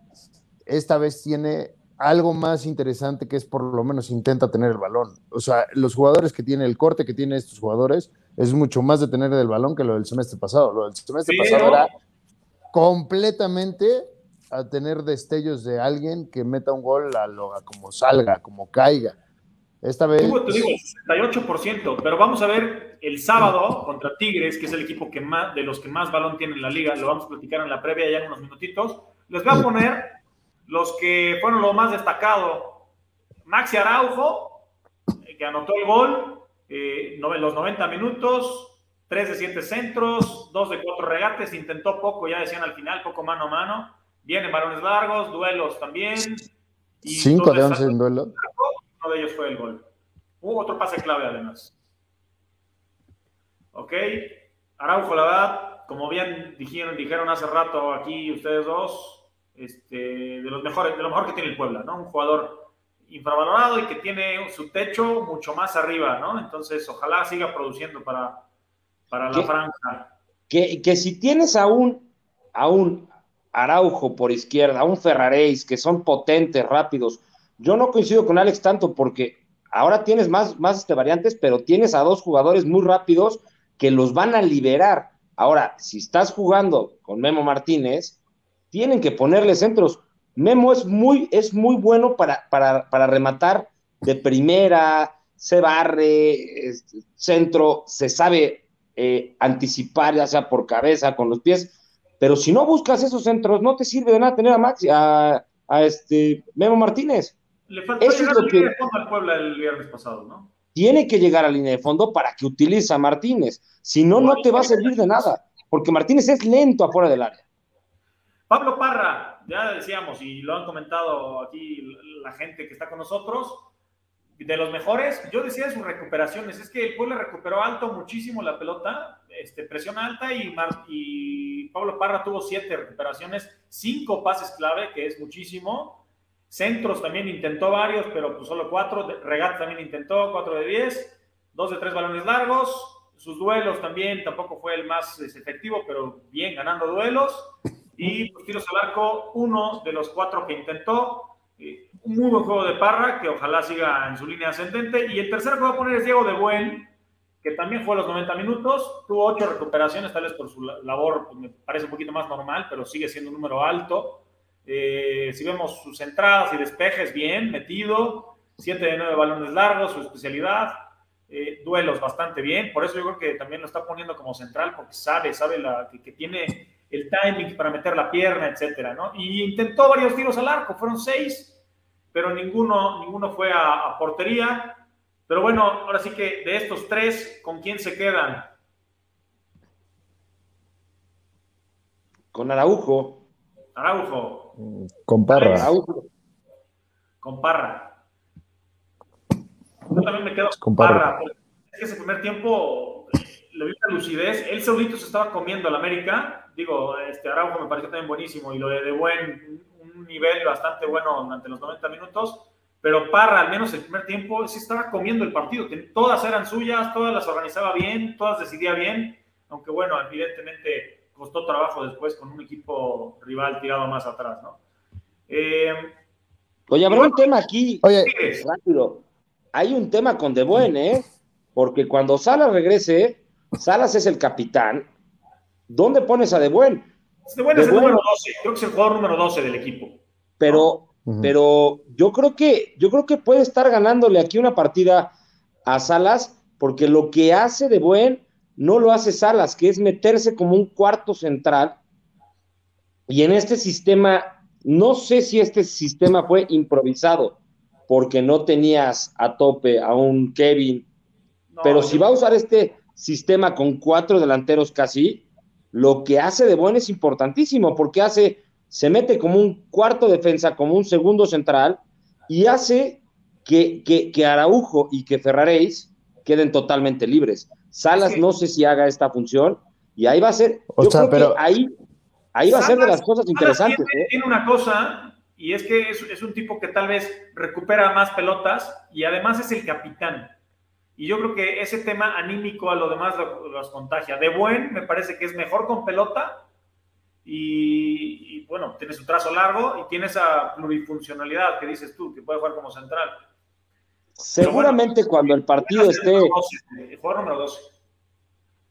esta vez tiene algo más interesante que es por lo menos intenta tener el balón. O sea, los jugadores que tienen el corte que tienen estos jugadores es mucho más de tener el balón que lo del semestre pasado. Lo del semestre pasado era completamente a tener destellos de alguien que meta un gol a, lo, como salga, como caiga. Esta vez. te digo, 68%, pero vamos a ver el sábado contra Tigres, que es el equipo que más, de los que más balón tiene en la liga. Lo vamos a platicar en la previa ya en unos minutitos. Les voy a poner los que fueron lo más destacado, Maxi Araujo, eh, que anotó el gol eh, los 90 minutos, 3 de 7 centros, 2 de 4 regates, intentó poco, ya decían al final, poco mano a mano. Vienen balones largos, duelos también. 5 de 11 en duelo. Uno de ellos fue el gol. Hubo otro pase clave además. Ok. Araujo, la verdad, como bien dijeron, dijeron hace rato aquí ustedes dos, este, de los mejores, de lo mejor que tiene el Puebla, ¿no? Un jugador infravalorado y que tiene su techo mucho más arriba, ¿no? Entonces, ojalá siga produciendo para, para la franja. Que, que si tienes a un, a un Araujo por izquierda, a un Ferraréis, que son potentes, rápidos, yo no coincido con Alex tanto porque ahora tienes más, más este, variantes, pero tienes a dos jugadores muy rápidos que los van a liberar. Ahora, si estás jugando con Memo Martínez, tienen que ponerle centros. Memo es muy, es muy bueno para, para, rematar de primera, se barre, centro, se sabe eh, anticipar, ya sea por cabeza, con los pies, pero si no buscas esos centros, no te sirve de nada tener a Maxi, a, este Memo Martínez. Le faltó Eso llegar es lo que... de fondo al Puebla el viernes pasado, ¿no? Tiene que llegar a la línea de fondo para que utilice a Martínez. Si no, no te va a servir de nada, porque Martínez es lento afuera del área. Pablo Parra, ya decíamos, y lo han comentado aquí la gente que está con nosotros, de los mejores, yo decía sus recuperaciones, es que el Puebla recuperó alto muchísimo la pelota, este, presión alta y, Pablo Parra tuvo siete recuperaciones, cinco pases clave, que es muchísimo, centros también intentó varios, pero pues solo cuatro, Regat también intentó, cuatro de diez, dos de tres balones largos, sus duelos también tampoco fue el más este, efectivo, pero bien ganando duelos, y pues, tiros al arco, uno de los cuatro que intentó. Eh, un muy buen juego de Parra, que ojalá siga en su línea ascendente. Y el tercero que voy a poner es Diego de Buen, que también fue a los 90 minutos. Tuvo ocho recuperaciones, tal vez por su labor, pues, me parece un poquito más normal, pero sigue siendo un número alto. Eh, si vemos sus entradas y despejes, bien, metido. Siete de nueve balones largos, su especialidad. Eh, duelos bastante bien. Por eso yo creo que también lo está poniendo como central, porque sabe, sabe la, que tiene el timing para meter la pierna, etcétera, ¿no? Y intentó varios tiros al arco, fueron seis, pero ninguno, ninguno fue a, portería. Pero bueno, ahora sí que de estos tres, ¿con quién se quedan? Con Araujo. Araujo. Con Parra. Con Parra. Yo también me quedo con Parra. Es que ese primer tiempo le vi la lucidez. Él solito se estaba comiendo al América digo, este Araujo me pareció también buenísimo y lo de, de buen, un nivel bastante bueno durante los 90 minutos, pero Parra, al menos el primer tiempo, sí estaba comiendo el partido, todas eran suyas, todas las organizaba bien, todas decidía bien, aunque bueno, evidentemente costó trabajo después con un equipo rival tirado más atrás, ¿no? Eh, Oye, habrá un tema aquí, Oye, rápido. Hay un tema con De Buen, ¿eh? Porque cuando Salas regrese, Salas es el capitán ¿Dónde pones a De Buen? De Buen es el número 12, creo que es el jugador número 12 del equipo. Pero, pero yo creo que, yo creo que puede estar ganándole aquí una partida a Salas, porque lo que hace De Buen no lo hace Salas, que es meterse como un cuarto central. Y en este sistema, no sé si este sistema fue improvisado, porque no tenías a tope a un Kevin, pero si va a usar este sistema con cuatro delanteros casi, lo que hace de buen es importantísimo, porque hace, se mete como un cuarto defensa, como un segundo central, y hace que, que, Araujo y que Ferraréis queden totalmente libres. Salas no sé si haga esta función, y ahí va a ser, yo creo que ahí, ahí va a ser de las cosas interesantes. ¿eh? Tiene, una cosa, y es que es, es un tipo que tal vez recupera más pelotas, y además es el capitán. Y yo creo que ese tema anímico a lo demás los contagia. De buen, me parece que es mejor con pelota y, bueno, tiene su trazo largo y tiene esa plurifuncionalidad que dices tú, que puede jugar como central. Seguramente cuando el partido esté.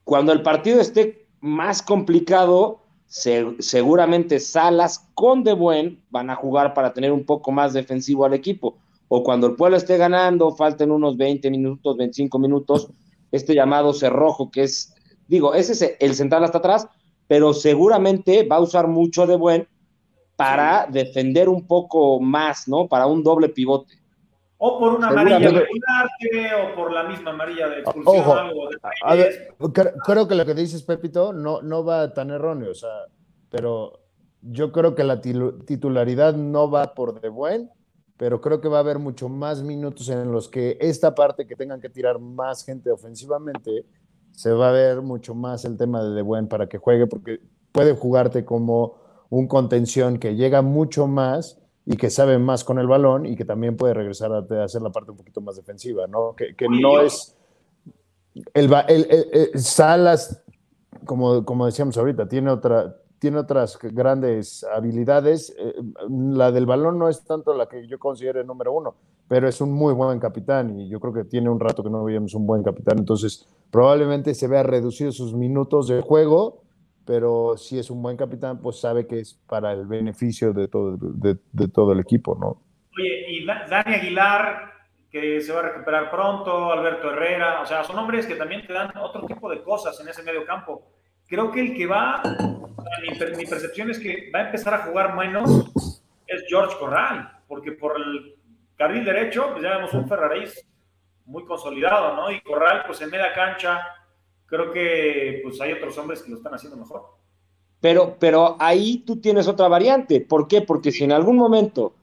Cuando el partido esté más complicado, seguramente Salas con De Buen van a jugar para tener un poco más defensivo al equipo o cuando el pueblo esté ganando, falten unos 20 minutos, 25 minutos, este llamado cerrojo, que es, digo, ese es el central hasta atrás, pero seguramente va a usar mucho de buen para defender un poco más, ¿no? Para un doble pivote. O por una amarilla de o por la misma amarilla de expulsión. Ojo, creo que lo que dices, Pepito, no, no va tan erróneo, o sea, pero yo creo que la titularidad no va por de buen, pero creo que va a haber mucho más minutos en los que esta parte que tengan que tirar más gente ofensivamente, se va a ver mucho más el tema de De Buen para que juegue, porque puede jugarte como un contención que llega mucho más y que sabe más con el balón y que también puede regresar a hacer la parte un poquito más defensiva, ¿no? Que, no es... el, Salas, como, como decíamos ahorita, tiene otra, tiene otras grandes habilidades. Eh, la del balón no es tanto la que yo considero el número uno, pero es un muy buen capitán y yo creo que tiene un rato que no veíamos un buen capitán. Entonces, probablemente se vea reducido sus minutos de juego, pero si es un buen capitán, pues sabe que es para el beneficio de todo, de, todo el equipo, ¿no? Oye, y Dani Aguilar, que se va a recuperar pronto, Alberto Herrera, o sea, son hombres que también te dan otro tipo de cosas en ese medio campo creo que el que va, mi, percepción es que va a empezar a jugar menos es George Corral, porque por el carril derecho, pues ya vemos un Ferrari muy consolidado, ¿no? Y Corral, pues en media cancha, creo que pues hay otros hombres que lo están haciendo mejor. Pero, pero ahí tú tienes otra variante. ¿Por qué? Porque si en algún momento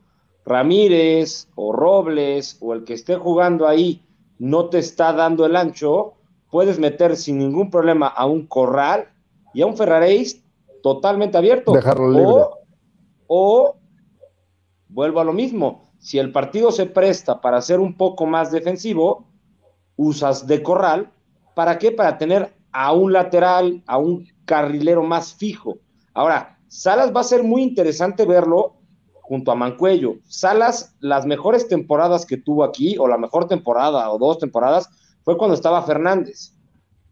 Ramírez o Robles o el que esté jugando ahí no te está dando el ancho, puedes meter sin ningún problema a un Corral y a un Ferraréis totalmente abierto. Dejarlo libre. O, vuelvo a lo mismo, si el partido se presta para ser un poco más defensivo, usas de corral. ¿Para qué? Para tener a un lateral, a un carrilero más fijo. Ahora, Salas va a ser muy interesante verlo junto a Mancuello. Salas, las mejores temporadas que tuvo aquí, o la mejor temporada o dos temporadas, fue cuando estaba Fernández.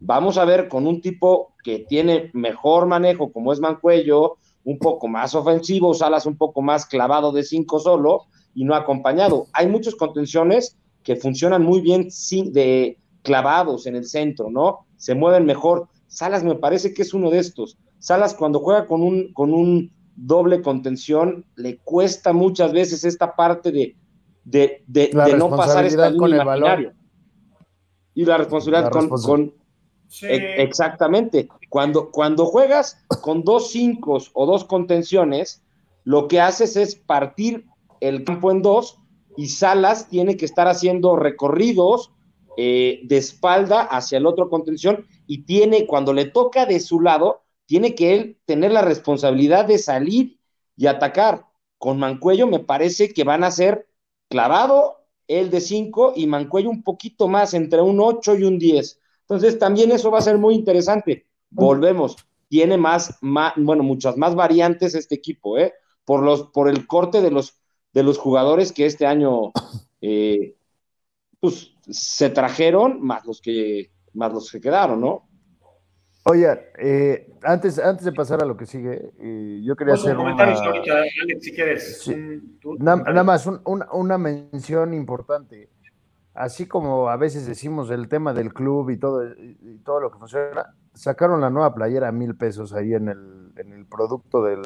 Vamos a ver con un tipo que tiene mejor manejo, como es Mancuello, un poco más ofensivo, Salas un poco más clavado de cinco solo y no acompañado. Hay muchas contenciones que funcionan muy bien sin, de clavados en el centro, ¿no? Se mueven mejor. Salas me parece que es uno de estos. Salas cuando juega con un, con un doble contención, le cuesta muchas veces esta parte de, de, de, no pasar esta línea con el balón. Y la responsabilidad, con, exactamente. Cuando, cuando juegas con dos cinco o dos contenciones, lo que haces es partir el campo en dos y Salas tiene que estar haciendo recorridos eh, de espalda hacia el otro contención y tiene, cuando le toca de su lado, tiene que él tener la responsabilidad de salir y atacar. Con Mancuello me parece que van a ser clavado el de cinco y Mancuello un poquito más, entre un 8 y un 10. Entonces, también eso va a ser muy interesante. Volvemos, tiene más, más bueno, muchas más variantes este equipo, ¿eh? Por, los, por el corte de los, de los jugadores que este año eh, pues, se trajeron, más los que, más los que quedaron, ¿no? Oye, eh, antes, antes de pasar a lo que sigue, eh, yo quería hacer comentarios ahorita, Alex, si quieres. nada, más, una mención importante así como a veces decimos el tema del club y todo, y todo lo que funciona, sacaron la nueva playera a mil pesos ahí en el, en el producto del,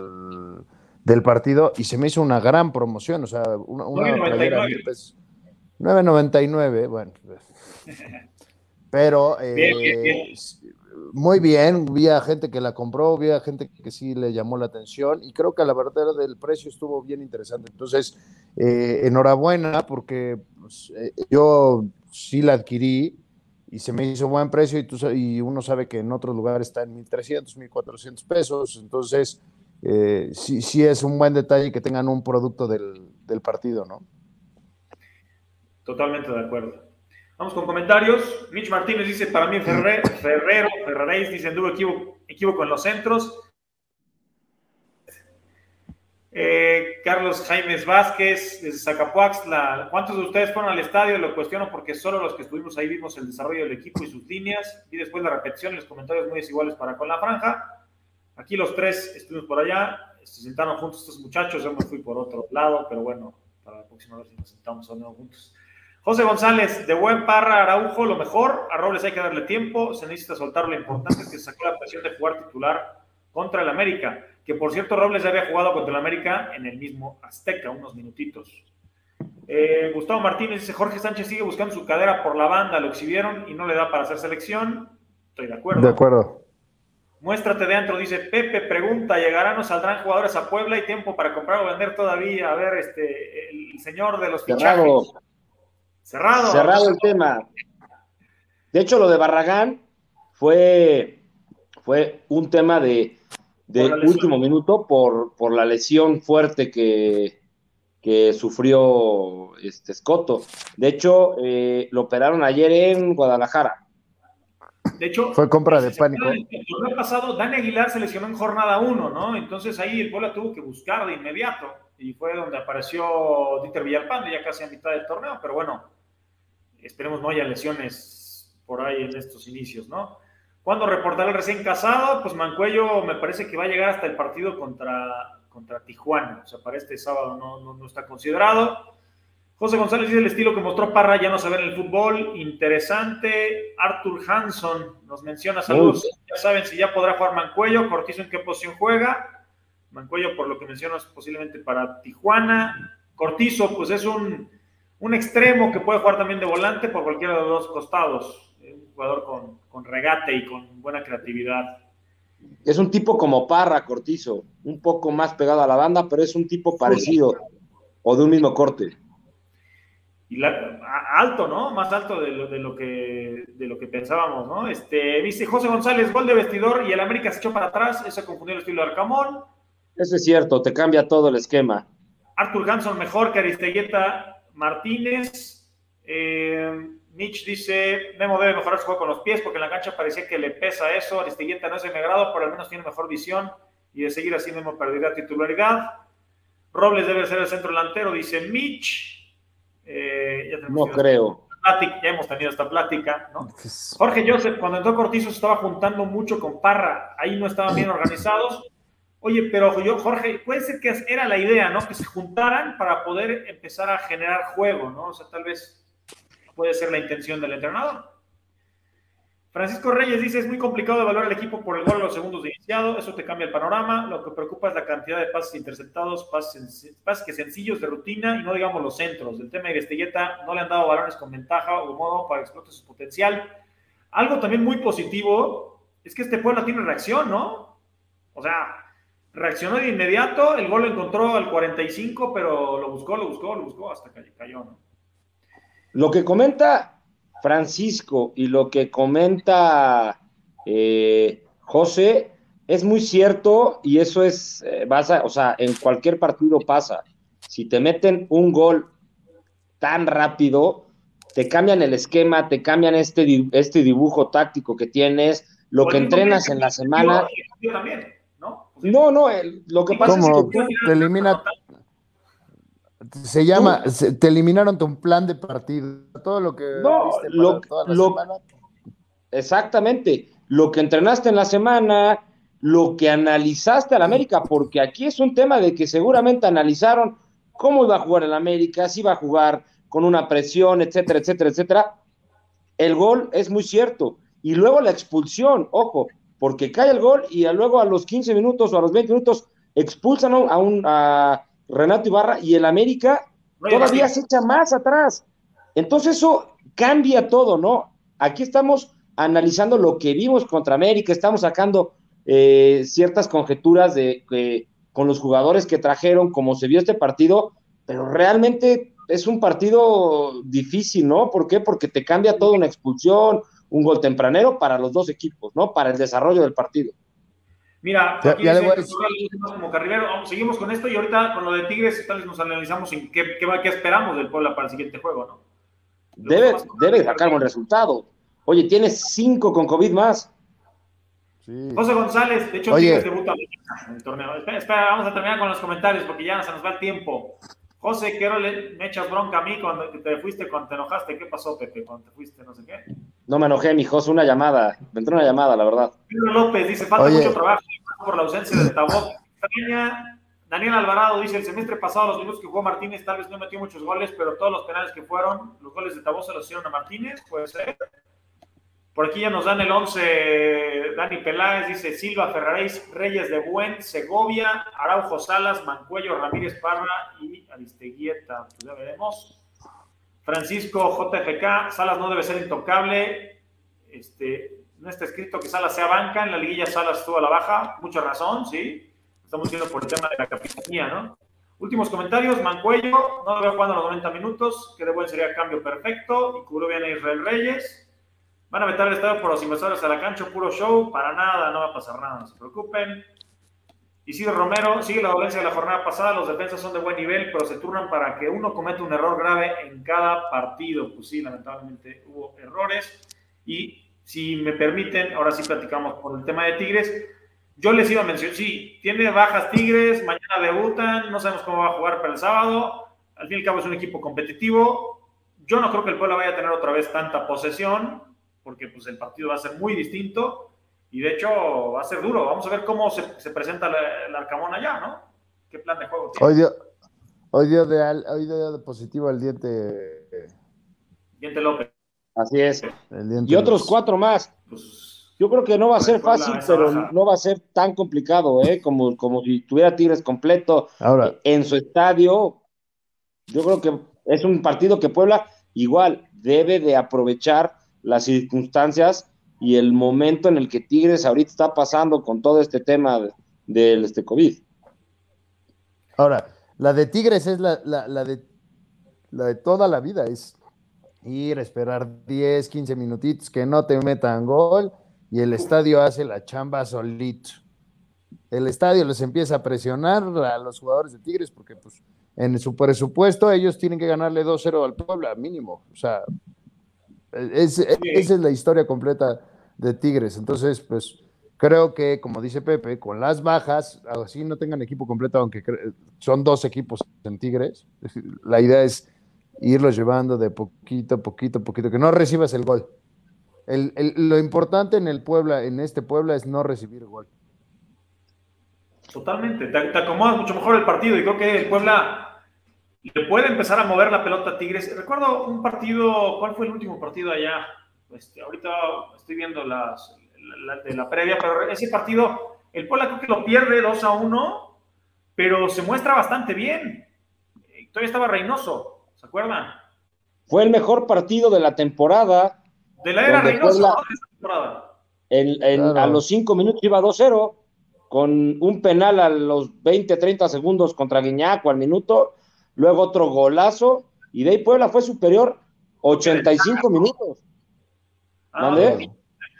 del, partido y se me hizo una gran promoción, o sea, una, una playera a mil pesos. 9.99, bueno. *laughs* Pero eh, muy bien, vi a gente que la compró, vi a gente que sí le llamó la atención y creo que la verdad del precio estuvo bien interesante. Entonces, eh, enhorabuena porque eh, yo sí la adquirí y se me hizo buen precio y, tú, y uno sabe que en otros lugares está en 1.300, 1.400 pesos. Entonces, eh, sí, sí es un buen detalle que tengan un producto del, del partido, ¿no? Totalmente de acuerdo. Vamos con comentarios. Mitch Martínez dice, para mí Ferrero, Ferrero Ferraréis dice, anduvo equívoco, en los centros. Eh, Carlos Jaimes Vázquez, desde Zacapuaxtla. ¿Cuántos de ustedes fueron al estadio? Lo cuestiono porque solo los que estuvimos ahí vimos el desarrollo del equipo y sus líneas. Y después la repetición y los comentarios muy desiguales para con la franja. Aquí los tres estuvimos por allá. Se sentaron juntos estos muchachos. Yo me fui por otro lado, pero bueno, para la próxima vez nos sentamos a nuevo juntos. José González, de buen parra Araujo, lo mejor. A Robles hay que darle tiempo. Se necesita soltar lo importante que sacó la presión de jugar titular contra el América. Que por cierto, Robles ya había jugado contra el América en el mismo Azteca, unos minutitos. Eh, Gustavo Martínez dice: Jorge Sánchez sigue buscando su cadera por la banda, lo exhibieron y no le da para hacer selección. Estoy de acuerdo. De acuerdo. Muéstrate dentro, dice Pepe, pregunta, ¿llegarán o saldrán jugadores a Puebla? ¿Hay tiempo para comprar o vender todavía? A ver, este, el señor de los fichajes. Cerrado. Cerrado el tema. De hecho, lo de Barragán fue, fue un tema de, último minuto por, por, la lesión fuerte que, que sufrió este Scotto. De hecho, eh, lo operaron ayer en Guadalajara. De hecho, fue compra de pánico. El torneo pasado, Dani Aguilar se lesionó en jornada 1, ¿no? Entonces ahí el Puebla tuvo que buscar de inmediato y fue donde apareció Dieter Villalpando ya casi a mitad del torneo, pero bueno, esperemos no haya lesiones por ahí en estos inicios, ¿no? Cuando reportará el recién casado? Pues Mancuello me parece que va a llegar hasta el partido contra, contra Tijuana, o sea, para este sábado no, no, está considerado. José González dice el estilo que mostró Parra ya no se ve en el fútbol. Interesante. Arthur Hanson nos menciona saludos. Ya saben si ya podrá jugar Mancuello. Cortizo en qué posición juega. Mancuello, por lo que mencionas, posiblemente para Tijuana. Cortizo, pues es un, extremo que puede jugar también de volante por cualquiera de los dos costados. Jugador con, regate y con buena creatividad. Es un tipo como Parra, Cortizo, un poco más pegado a la banda, pero es un tipo parecido o de un mismo corte. Y alto, ¿no? Más alto de lo, de lo, que, de lo que pensábamos, ¿no? Este, viste, José González, gol de vestidor y el América se echó para atrás, eso confundió el estilo de Arcamón. Eso es cierto, te cambia todo el esquema. Arthur Hanson mejor que Aristegueta Martínez. Eh, Mitch dice, Memo debe mejorar su juego con los pies porque en la cancha parecía que le pesa eso. Aristegueta no es de mi agrado, pero al menos tiene mejor visión y de seguir así Memo perderá titularidad. Robles debe ser el centro delantero, dice Mitch. Eh, no creo. ya hemos tenido esta plática, ¿no? Jorge Joseph, cuando entró Cortizo, se estaba juntando mucho con Parra. Ahí no estaban bien organizados. Oye, pero yo, Jorge, puede ser que era la idea, ¿no? Que se juntaran para poder empezar a generar juego, ¿no? O sea, tal vez puede ser la intención del entrenador. Francisco Reyes dice, es muy complicado evaluar al equipo por el gol a los segundos de iniciado, eso te cambia el panorama, lo que preocupa es la cantidad de pases interceptados, pases, pases sencillos de rutina y no digamos los centros. El tema de Estelleta no le han dado balones con ventaja o modo para explotar su potencial. Algo también muy positivo es que este pueblo tiene reacción, ¿no? O sea, reaccionó de inmediato, el gol lo encontró al 45, pero lo buscó, lo buscó, lo buscó hasta que cayó, ¿no? Lo que comenta Francisco y lo que comenta eh, José es muy cierto y eso es, eh, o sea, en cualquier partido pasa. Si te meten un gol tan rápido, te cambian el esquema, te cambian este, este dibujo táctico que tienes, lo que entrenas en la semana. No, no, lo que pasa es que te elimina se llama, te eliminaron tu plan de partido, todo lo que no, lo, exactamente, lo que entrenaste en la semana, lo que analizaste al América, porque aquí es un tema de que seguramente analizaron cómo iba a jugar el América, si iba a jugar con una presión, etcétera, etcétera, etcétera. El gol es muy cierto. Y luego la expulsión, ojo, porque cae el gol y luego a los 15 minutos o a los 20 minutos expulsan a, un, a Renato Ibarra y el América todavía se echa más atrás. Entonces eso cambia todo, ¿no? Aquí estamos analizando lo que vimos contra América, estamos sacando eh, ciertas conjeturas de con los jugadores que trajeron, como se vio este partido, pero realmente es un partido difícil, ¿no? ¿Por qué? Porque te cambia todo una expulsión, un gol tempranero para los dos equipos, ¿no? Para el desarrollo del partido. Mira, aquí como carrilero, seguimos con esto y ahorita con lo de Tigres, tal vez nos analizamos en qué, qué, esperamos del Puebla para el siguiente juego, ¿no? Debe, debe sacar buen resultado. Oye, tienes cinco con COVID más. José González, de hecho, Tigres debuta en el torneo. Espera, espera, vamos a terminar con los comentarios porque ya se nos va el tiempo. José, ¿qué le me echas bronca a mí cuando te fuiste, cuando te enojaste? ¿Qué pasó, Pepe, cuando te fuiste, no sé qué? No me enojé, mi José, una llamada. Me entró una llamada, la verdad. Pedro López dice, falta mucho trabajo por la ausencia de Tabó. Daniel Alvarado dice, el semestre pasado los minutos que jugó Martínez tal vez no metió muchos goles, pero todos los penales que fueron, los goles de Tabó se los hicieron a Martínez, puede ser. Por aquí ya nos dan el 11, Dani Peláez dice Silva, Ferraréis, Reyes de Buen, Segovia, Araujo Salas, Mancuello, Ramírez Parra y Aristeguieta. Pues ya veremos. Francisco JFK, Salas no debe ser intocable. Este, no está escrito que Salas sea banca, en la liguilla Salas estuvo a la baja, mucha razón, sí. Estamos viendo por el tema de la capitanía, ¿no? Últimos comentarios, Mancuello, no lo veo jugando los 90 minutos, que de buen sería cambio perfecto, y cubrió bien a Israel Reyes. Van a meter el estadio por los inversores a la cancha, puro show, para nada, no va a pasar nada, no se preocupen. Isidro Romero, sigue la dolencia de la jornada pasada, los defensas son de buen nivel, pero se turnan para que uno cometa un error grave en cada partido. Pues sí, lamentablemente hubo errores. Y si me permiten, ahora sí platicamos por el tema de Tigres. Yo les iba a mencionar, sí, tiene bajas Tigres, mañana debutan, no sabemos cómo va a jugar para el sábado. Al fin y al cabo es un equipo competitivo. Yo no creo que el Puebla vaya a tener otra vez tanta posesión, porque pues el partido va a ser muy distinto y de hecho va a ser duro. Vamos a ver cómo se, presenta el Arcamón allá, ¿no? ¿Qué plan de juego tiene? Hoy hoy día, de, hoy día de positivo el diente. Diente López. Así es. Y otros cuatro más. Pues, yo creo que no va a ser fácil, pero no va a ser tan complicado, ¿eh? Como, como si tuviera Tigres completo Ahora, en su estadio. Yo creo que es un partido que Puebla igual debe de aprovechar las circunstancias y el momento en el que Tigres ahorita está pasando con todo este tema del este COVID. Ahora, la de Tigres es la, de, la de toda la vida, es ir, a esperar 10, 15 minutitos, que no te metan gol y el estadio hace la chamba solito. El estadio les empieza a presionar a los jugadores de Tigres porque pues en su presupuesto ellos tienen que ganarle 2-0 al Puebla, mínimo. O sea, esa es la historia completa de Tigres. Entonces, pues creo que, como dice Pepe, con las bajas, así no tengan equipo completo, aunque son dos equipos en Tigres, la idea es irlos llevando de poquito a poquito a poquito, que no recibas el gol. lo importante en el Puebla, en este Puebla, es no recibir gol. Totalmente, te, acomodas mucho mejor el partido y creo que el Puebla le puede empezar a mover la pelota a Tigres. Recuerdo un partido, ¿cuál fue el último partido allá? Este, ahorita estoy viendo las, de la previa, pero ese partido, el Puebla creo que lo pierde 2 a 1, pero se muestra bastante bien. Todavía estaba Reynoso, ¿se acuerdan? Fue el mejor partido de la temporada. De la era Reynoso, A los 5 minutos iba 2-0, con un penal a los 20, 30 segundos contra Guiñaco al minuto luego otro golazo, y de ahí Puebla fue superior 85 minutos. Ah,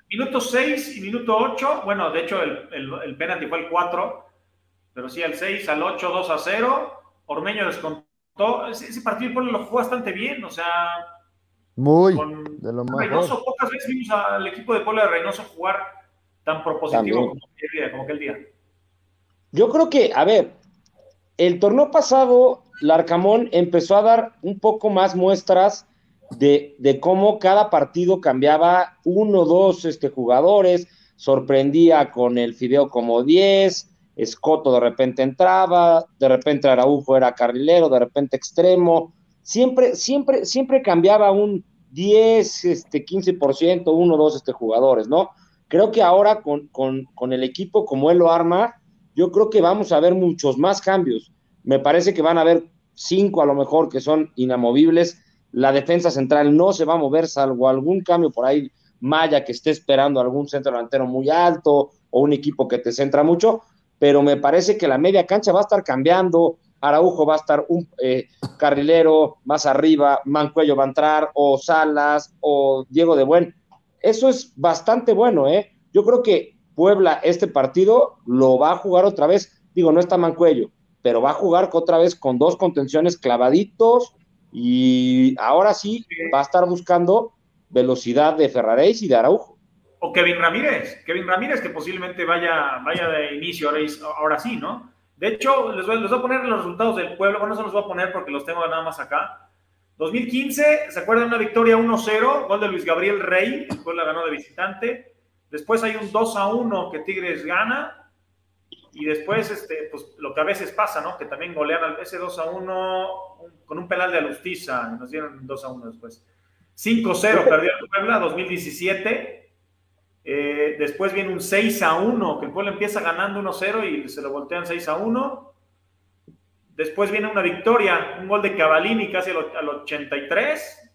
minuto 6 y minuto 8, bueno, de hecho el, el, penalti fue el 4, pero sí el 6 al 8, 2 a 0, Ormeño descontó, ese, partido Puebla lo jugó bastante bien, o sea... Muy, de lo más Reynoso, pocas veces vimos al equipo de Puebla de Reynoso jugar tan propositivo como como aquel día. Yo creo que, a ver, el torneo pasado Larcamón empezó a dar un poco más muestras de, cómo cada partido cambiaba uno, dos este, jugadores, sorprendía con el Fideo como 10, Escoto de repente entraba, de repente Araujo era carrilero, de repente extremo, siempre, siempre, siempre cambiaba un 10, este, 15%, uno, dos este, jugadores, ¿no? Creo que ahora con, con, con el equipo como él lo arma, yo creo que vamos a ver muchos más cambios me parece que van a haber cinco a lo mejor que son inamovibles. La defensa central no se va a mover salvo algún cambio por ahí, Maya que esté esperando algún centro delantero muy alto o un equipo que te centra mucho, pero me parece que la media cancha va a estar cambiando. Araujo va a estar un eh, carrilero más arriba, Mancuello va a entrar, o Salas, o Diego de Buen. Eso es bastante bueno, ¿eh? Yo creo que Puebla este partido lo va a jugar otra vez. Digo, no está Mancuello, pero va a jugar otra vez con dos contenciones clavaditos y ahora sí va a estar buscando velocidad de Ferraréis y de Araujo. O Kevin Ramírez, Kevin Ramírez que posiblemente vaya, vaya de inicio ahora, sí, ¿no? De hecho, les voy, les voy, a poner los resultados del pueblo, bueno, no se los voy a poner porque los tengo nada más acá. 2015, ¿se acuerdan? Una victoria 1-0, gol de Luis Gabriel Rey, el pueblo ganó de visitante. Después hay un 2-1 que Tigres gana, y después, este, pues lo que a veces pasa, ¿no? Que también golean al ese 2 a 1 con un penal de Alustiza, nos dieron 2 a 1 después. 5-0 *laughs* perdió el Puebla 2017. Eh, después viene un 6 a 1, que el Puebla empieza ganando 1-0 y se lo voltean 6 a 1. Después viene una victoria, un gol de Cavalini casi al, 83.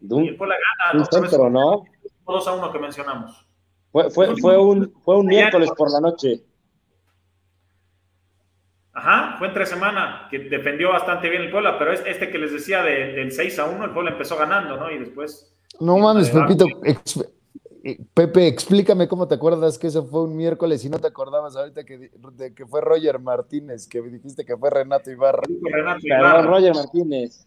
y el Puebla gana. Un centro, ¿no? 2 a 1 que mencionamos. Fue, fue, fue, un, fue un miércoles por la noche. Ajá, fue entre semana, que defendió bastante bien el Puebla, pero es este que les decía del 6 a 1, el Puebla empezó ganando, ¿no? Y después. No mames, Pepito, Pepe, explícame cómo te acuerdas que eso fue un miércoles y no te acordabas ahorita que, de que fue Roger Martínez, que dijiste que fue Renato Ibarra. Renato Ibarra. Roger Martínez.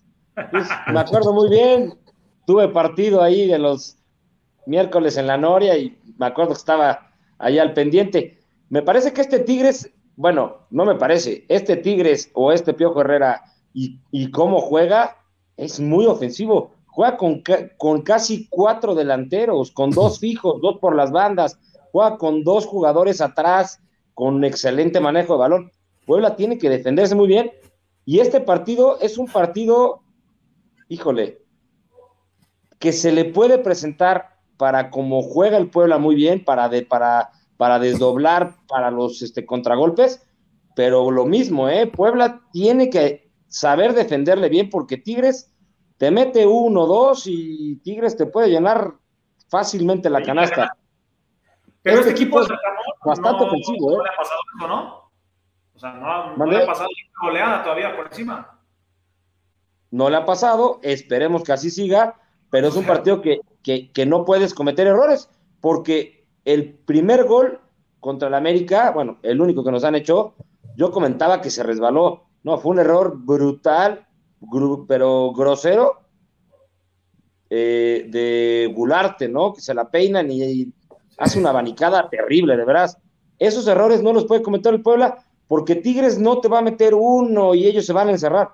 me acuerdo muy bien. Tuve partido ahí de los miércoles en la Noria y me acuerdo que estaba ahí al pendiente. Me parece que este Tigres, bueno, no me parece, este Tigres o este Piojo Herrera y, y cómo juega es muy ofensivo. Juega con, con casi cuatro delanteros, con dos *laughs* fijos, dos por las bandas, juega con dos jugadores atrás, con excelente manejo de balón. Puebla tiene que defenderse muy bien. Y este partido es un partido, híjole, que se le puede presentar para como juega el Puebla muy bien, para, de, para, para desdoblar para los este, contragolpes, pero lo mismo, ¿eh? Puebla tiene que saber defenderle bien porque Tigres te mete uno, dos y Tigres te puede llenar fácilmente la canasta. Pero este, equipo es bastante ofensivo, ¿eh? No le ha pasado eso, ¿no? O sea, no, le ha pasado una goleada todavía por encima. No le ha pasado, esperemos que así siga, pero es un partido que, que, no puedes cometer errores, porque el primer gol contra el América, bueno, el único que nos han hecho, yo comentaba que se resbaló. No, fue un error brutal, pero grosero, eh, de Gularte, ¿no? Que se la peinan y hace una abanicada terrible, de veras. Esos errores no los puede cometer el Puebla porque Tigres no te va a meter uno y ellos se van a encerrar.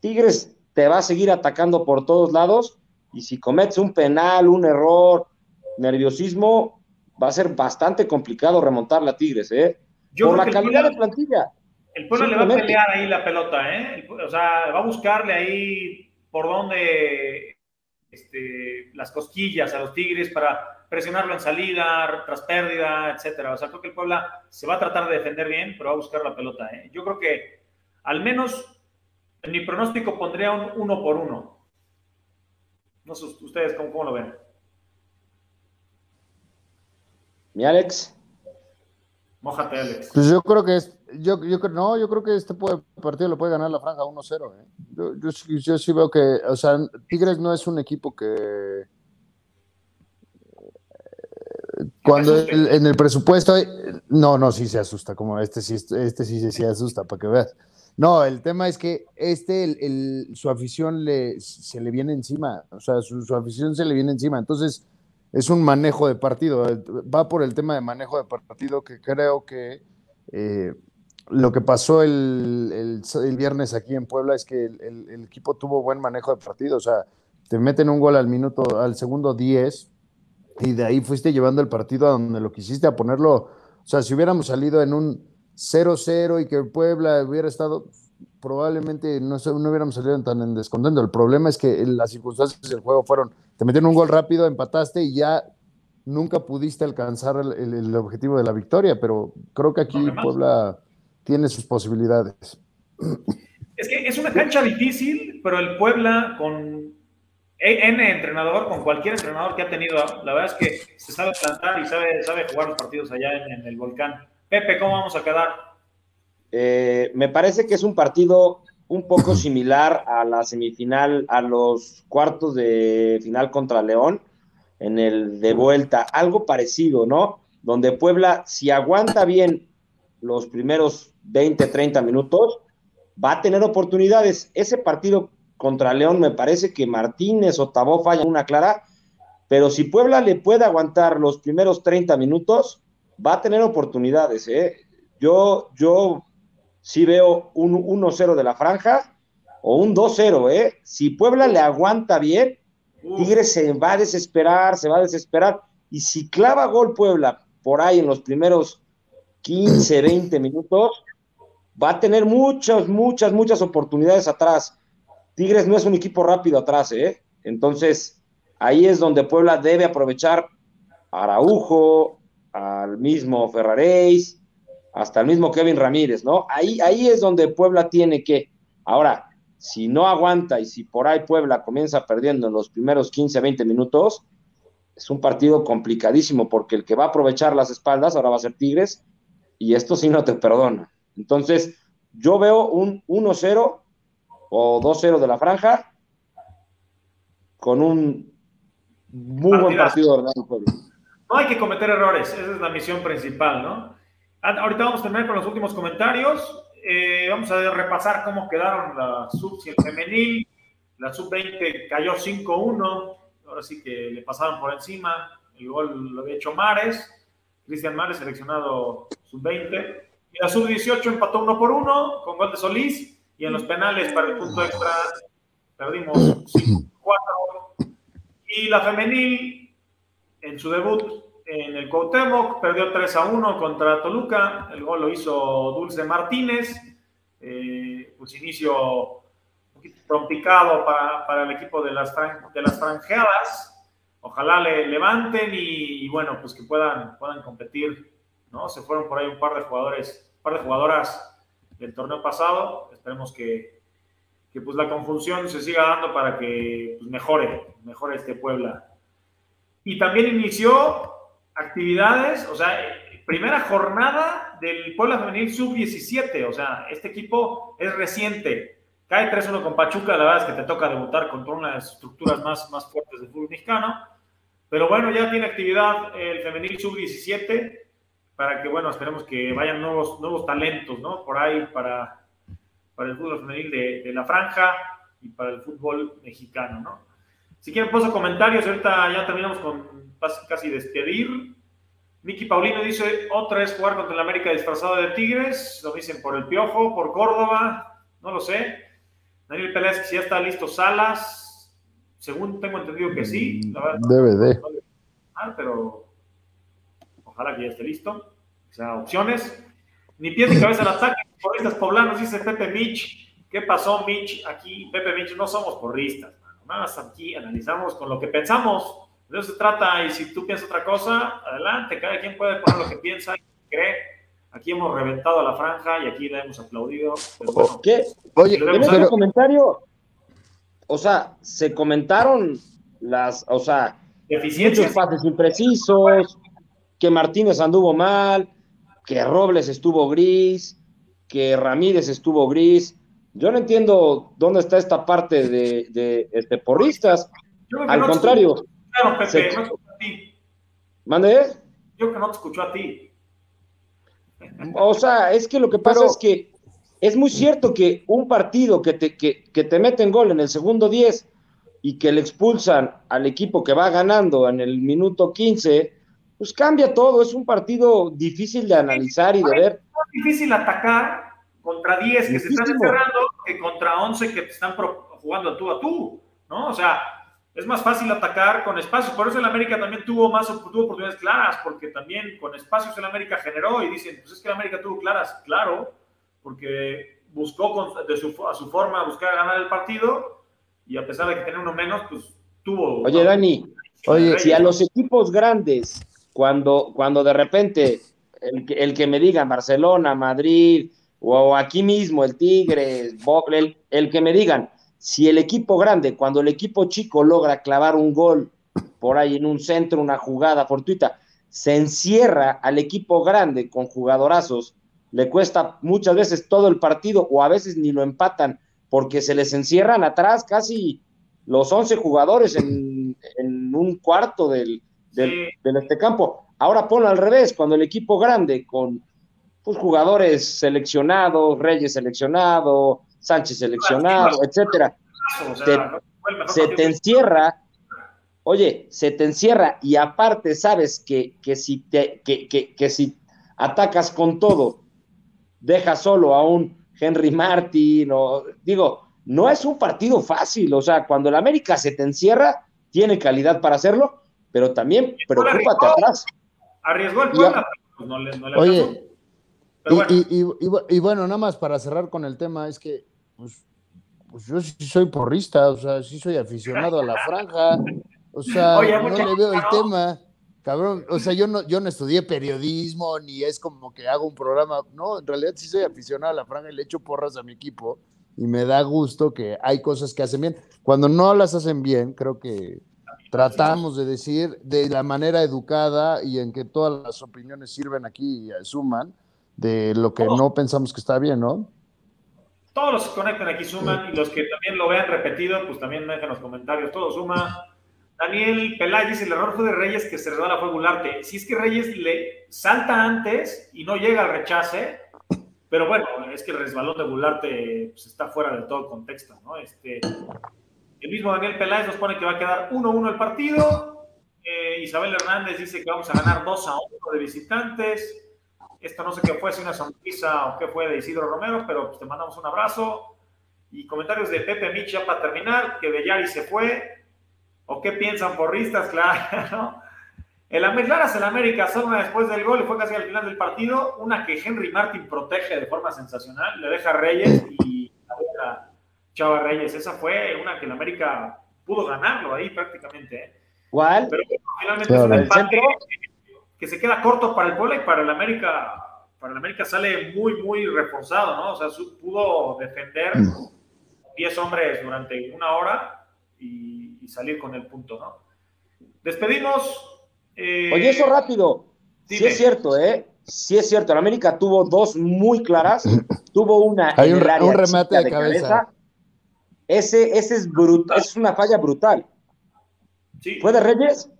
Tigres te va a seguir atacando por todos lados y si cometes un penal, un error, nerviosismo, va a ser bastante complicado remontar la Tigres, ¿eh? por la calidad de plantilla. El Puebla le va a pelear ahí la pelota, ¿eh? O sea, va a buscarle ahí por donde este, las cosquillas a los Tigres para presionarlo en salida, tras pérdida, etcétera. O sea, creo que el Puebla se va a tratar de defender bien, pero va a buscar la pelota. ¿eh? Yo creo que al menos en mi pronóstico pondría un uno por uno. No sé ustedes cómo, cómo lo ven. Mi Alex. Mójate, Alex. Pues yo creo que es, yo, yo no, yo creo que este partido lo puede ganar la franja 1-0. ¿eh? Yo, yo, sí veo que, o sea, Tigres no es un equipo que cuando en el presupuesto, no, no, sí se asusta, como este sí, este sí se asusta, para que veas. No, el tema es que este, el, su afición le, se le viene encima, o sea, su, afición se le viene encima, entonces es un manejo de partido, va por el tema de manejo de partido que creo que eh, lo que pasó el, el, viernes aquí en Puebla es que el, el, equipo tuvo buen manejo de partido, o sea, te meten un gol al minuto, al segundo 10 y de ahí fuiste llevando el partido a donde lo quisiste a ponerlo. O sea, si hubiéramos salido en un 0-0 y que Puebla hubiera estado, probablemente no, no hubiéramos salido tan en descontento. El problema es que las circunstancias del juego fueron, te metieron un gol rápido, empataste y ya nunca pudiste alcanzar el, objetivo de la victoria, pero creo que aquí Puebla tiene sus posibilidades. Es que es una cancha difícil, pero el Puebla con N entrenador, con cualquier entrenador que ha tenido, la verdad es que se sabe plantar y sabe, sabe jugar los partidos allá en, el volcán. Pepe, ¿cómo vamos a quedar? Eh, me parece que es un partido un poco *clears throat* similar a la semifinal, a los cuartos de final contra León, en el de vuelta, algo parecido, ¿no? Donde Puebla, si aguanta bien los primeros 20, 30 minutos, va a tener oportunidades. Ese partido contra León me parece que Martínez o Tabó falla una clara, pero si Puebla le puede aguantar los primeros 30 minutos, va a tener oportunidades. ¿eh? Yo, yo sí veo un 1-0 de la franja o un 2-0. ¿eh? Si Puebla le aguanta bien, Tigres se va a desesperar, se va a desesperar. Y si clava gol Puebla por ahí en los primeros 15, 20 minutos, va a tener muchas, muchas, muchas oportunidades atrás. Tigres no es un equipo rápido atrás, ¿eh? Entonces, ahí es donde Puebla debe aprovechar a Araujo, al mismo Ferraréis, hasta el mismo Kevin Ramírez, ¿no? Ahí, ahí es donde Puebla tiene que. Ahora, si no aguanta y si por ahí Puebla comienza perdiendo en los primeros 15, 20 minutos, es un partido complicadísimo porque el que va a aprovechar las espaldas ahora va a ser Tigres y esto sí no te perdona. Entonces, yo veo un 1-0 o 2-0 de la franja con un muy buen partido de No hay que cometer errores, esa es la misión principal, ¿no? Ah, ahorita vamos a terminar con los últimos comentarios. Eh, vamos a repasar cómo quedaron la sub y el femenil. La sub 20 cayó 5-1, ahora sí que le pasaron por encima. el gol lo había hecho Mares, Cristian Mares seleccionado sub-20, y la sub-18 empató uno por uno con gol de Solís, y en los penales para el punto extra perdimos 5-4. Y la femenil, en su debut en el Cuauhtémoc, perdió 3 a 1 contra Toluca, el gol lo hizo Dulce Martínez, eh, pues inicio un complicado para, para el equipo de las, de las franjeadas, ojalá le levanten y, bueno, pues que puedan, puedan competir, ¿no? Se fueron por ahí un par de jugadores, un par de jugadoras del torneo pasado, esperemos que, que pues la confusión se siga dando para que pues, mejore, mejore este Puebla. Y también inició actividades, o sea, primera jornada del Puebla Femenil Sub-17, o sea, este equipo es reciente. Cae 3-1 con Pachuca, la verdad es que te toca debutar contra una de las estructuras más, más fuertes del fútbol mexicano. Pero bueno, ya tiene actividad el Femenil Sub-17 para que, bueno, esperemos que vayan nuevos, nuevos talentos, ¿no? Por ahí para, para el fútbol femenil de, de la franja y para el fútbol mexicano, ¿no? Si quieren, paso comentarios. Ahorita ya terminamos con casi despedir. Miki Paulino dice, otra vez jugar contra el América disfrazado de Tigres. Lo dicen por el Piojo, por Córdoba. No lo sé. Daniel Pérez, si ya está listo Salas. Según tengo entendido que sí. Debe de. pero ojalá que ya esté listo. O sea, opciones. Ni pies ni cabeza al ataque. Porristas poblanos, dice Pepe Mitch. ¿Qué pasó, Mitch? Aquí, Pepe Mitch, no somos porristas. Nada más aquí analizamos con lo que pensamos. De eso se trata. Y si tú piensas otra cosa, adelante. Cada quien puede poner lo que piensa y cree. Aquí hemos reventado la franja y aquí la hemos aplaudido. ¿Qué? Oye, en ese comentario, o sea, se comentaron las, o sea, muchos pases imprecisos, que Martínez anduvo mal, que Robles estuvo gris, que Ramírez estuvo gris. Yo no entiendo dónde está esta parte de, de este, porristas. Al contrario. Claro, Pepe, no escucho a ti. ¿Mande? Yo que no te escucho a ti. O sea, es que lo que pasa es que es muy cierto que un partido que te, que, que te meten gol en el segundo 10 y que le expulsan al equipo que va ganando en el minuto 15, pues cambia todo. Es un partido difícil de analizar y de ver. Es difícil atacar contra 10 que se están encerrando que contra 11 que te están jugando tú a tú, ¿no? O sea, es más fácil atacar con espacios. Por eso el América también tuvo más tuvo oportunidades claras, porque también con espacios el América generó y dicen, pues es que el América tuvo claras, claro, porque buscó de su, a su forma buscar ganar el partido y a pesar de que tenía uno menos, pues tuvo. Oye, Dani, oye, si a los equipos grandes, cuando, cuando de repente el, el que me diga Barcelona, Madrid, o aquí mismo el Tigre, el, el que me digan, si el equipo grande, cuando el equipo chico logra clavar un gol por ahí en un centro, una jugada fortuita, se encierra al equipo grande con jugadorazos, le cuesta muchas veces todo el partido o a veces ni lo empatan porque se les encierran atrás casi los 11 jugadores en, un cuarto del, del, este campo. Ahora ponlo al revés, cuando el equipo grande con pues, jugadores seleccionados, Reyes seleccionado, Sánchez seleccionado, etcétera. se te encierra, oye, se te encierra y aparte sabes que, que si te, que, que, si atacas con todo, dejas solo a un Henry Martin, o digo, no es un partido fácil, o sea, cuando el América se te encierra, tiene calidad para hacerlo, pero también preocúpate atrás. Arriesgó el Puebla, pues no le, no le Oye, y, bueno. nada más para cerrar con el tema, es que pues, pues, yo sí soy porrista, o sea, sí soy aficionado a la franja, o sea, *laughs* no le veo el tema, cabrón, o sea, yo no, yo no estudié periodismo, ni es como que hago un programa, no, en realidad sí soy aficionado a la franja y le echo porras a mi equipo, y me da gusto que hay cosas que hacen bien. Cuando no las hacen bien, creo que tratamos de decir de la manera educada y en que todas las opiniones sirven aquí y suman, de lo que no pensamos que está bien, ¿no? Todos los que conectan aquí suman y los que también lo vean repetido, pues también dejen los comentarios, todo suma. Daniel Peláez dice, el error fue de Reyes que se resbala fue Gularte. Si es que Reyes le salta antes y no llega al rechace, pero bueno, es que el resbalón de Gularte pues, está fuera de todo contexto, ¿no? Este, el mismo Daniel Peláez nos pone que va a quedar 1-1 el partido. Eh, Isabel Hernández dice que vamos a ganar 2 a 1 de visitantes. Esto no sé qué fue, si una sonrisa o qué fue de Isidro Romero, pero pues te mandamos un abrazo. Y comentarios de Pepe Mich ya para terminar, que Bellari se fue. ¿O qué piensan porristas? *laughs* Claro. El Claras el América una después del gol y fue casi al final del partido. Una que Henry Martin protege de forma sensacional. Le deja a Reyes y Chava Reyes. Esa fue una que el América pudo ganarlo ahí prácticamente. ¿eh? ¿Cuál? Pero finalmente es un empate que se queda corto para el Puebla y para el América. Para el América sale muy, muy reforzado, ¿no? O sea, pudo defender 10 mm. hombres durante una hora y, y salir con el punto, ¿no? Despedimos eh, Oye, eso rápido. Sí es cierto, ¿eh? Sí es cierto. El América tuvo dos muy claras. *laughs* tuvo una Hay un, remate de, cabeza. Ese, ese es brutal. Es una falla brutal. Sí. ¿Fue de Reyes?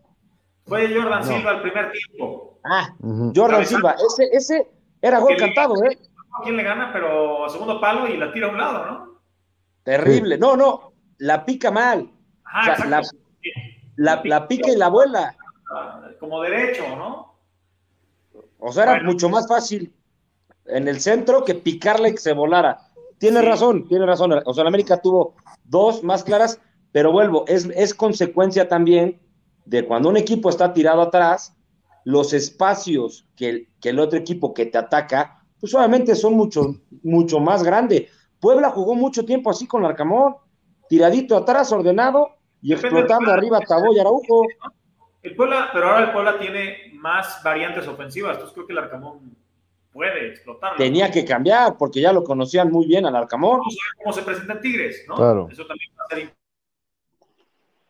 Fue de Jordan Silva el primer tiempo. Ah, Jordan Silva. Ese, ese era gol cantado, ¿eh? A quién le gana, pero a segundo palo y la tira a un lado, ¿no? Terrible. No, no. La pica mal. la, la, pica y la vuela como derecho, ¿no? O sea, era mucho más fácil en el centro que picarle y que se volara. Tiene razón, tiene razón. O sea, América tuvo dos más claras, pero vuelvo, es, es consecuencia también de cuando un equipo está tirado atrás, los espacios que el, que el otro equipo que te ataca, pues obviamente son mucho, mucho más grandes. Puebla jugó mucho tiempo así con Arcamón, tiradito atrás, ordenado y explotando arriba Tabo y Araujo. El Puebla, pero ahora el Puebla tiene más variantes ofensivas, entonces creo que el Arcamón puede explotar. Tenía que cambiar, porque ya lo conocían muy bien al Arcamón. Vamos a ver cómo se presentan Tigres, ¿no? Eso también va a ser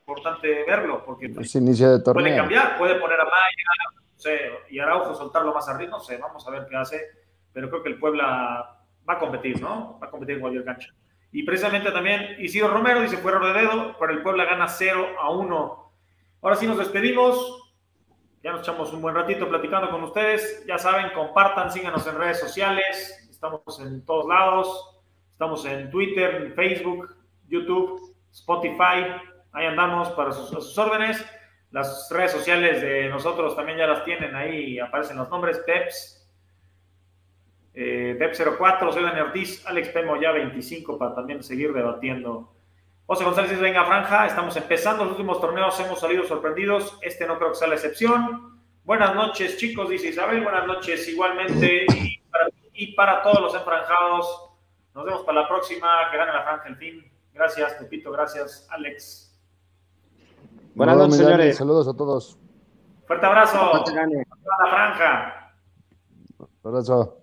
importante verlo, porque inicio de puede cambiar, puede poner a Maya, no sé, y Araujo soltarlo más arriba, no sé, vamos a ver qué hace, pero creo que el Puebla va a competir, ¿no? Va a competir en cualquier cancha. Y precisamente también Isidro Romero dice fuera de dedo, pero el Puebla gana 0 a 1 Ahora sí nos despedimos. Ya nos echamos un buen ratito platicando con ustedes. Ya saben, compartan, síganos en redes sociales. Estamos en todos lados. Estamos en Twitter, Facebook, YouTube, Spotify. Ahí andamos para sus, órdenes. Las redes sociales de nosotros también ya las tienen ahí. Aparecen los nombres. Peps. Eh, Pep04, soy Daniel Ortiz, Alex Pemo ya 25 para también seguir debatiendo José González venga franja, estamos empezando los últimos torneos, hemos salido sorprendidos, este no creo que sea la excepción. Buenas noches chicos, dice Isabel, buenas noches igualmente y para, todos los enfranjados. Nos vemos para la próxima, que gane la franja el fin. Gracias, Pepito, gracias, Alex. Buenas noches, señores. Saludos a todos. Fuerte abrazo. A la franja. Abrazo.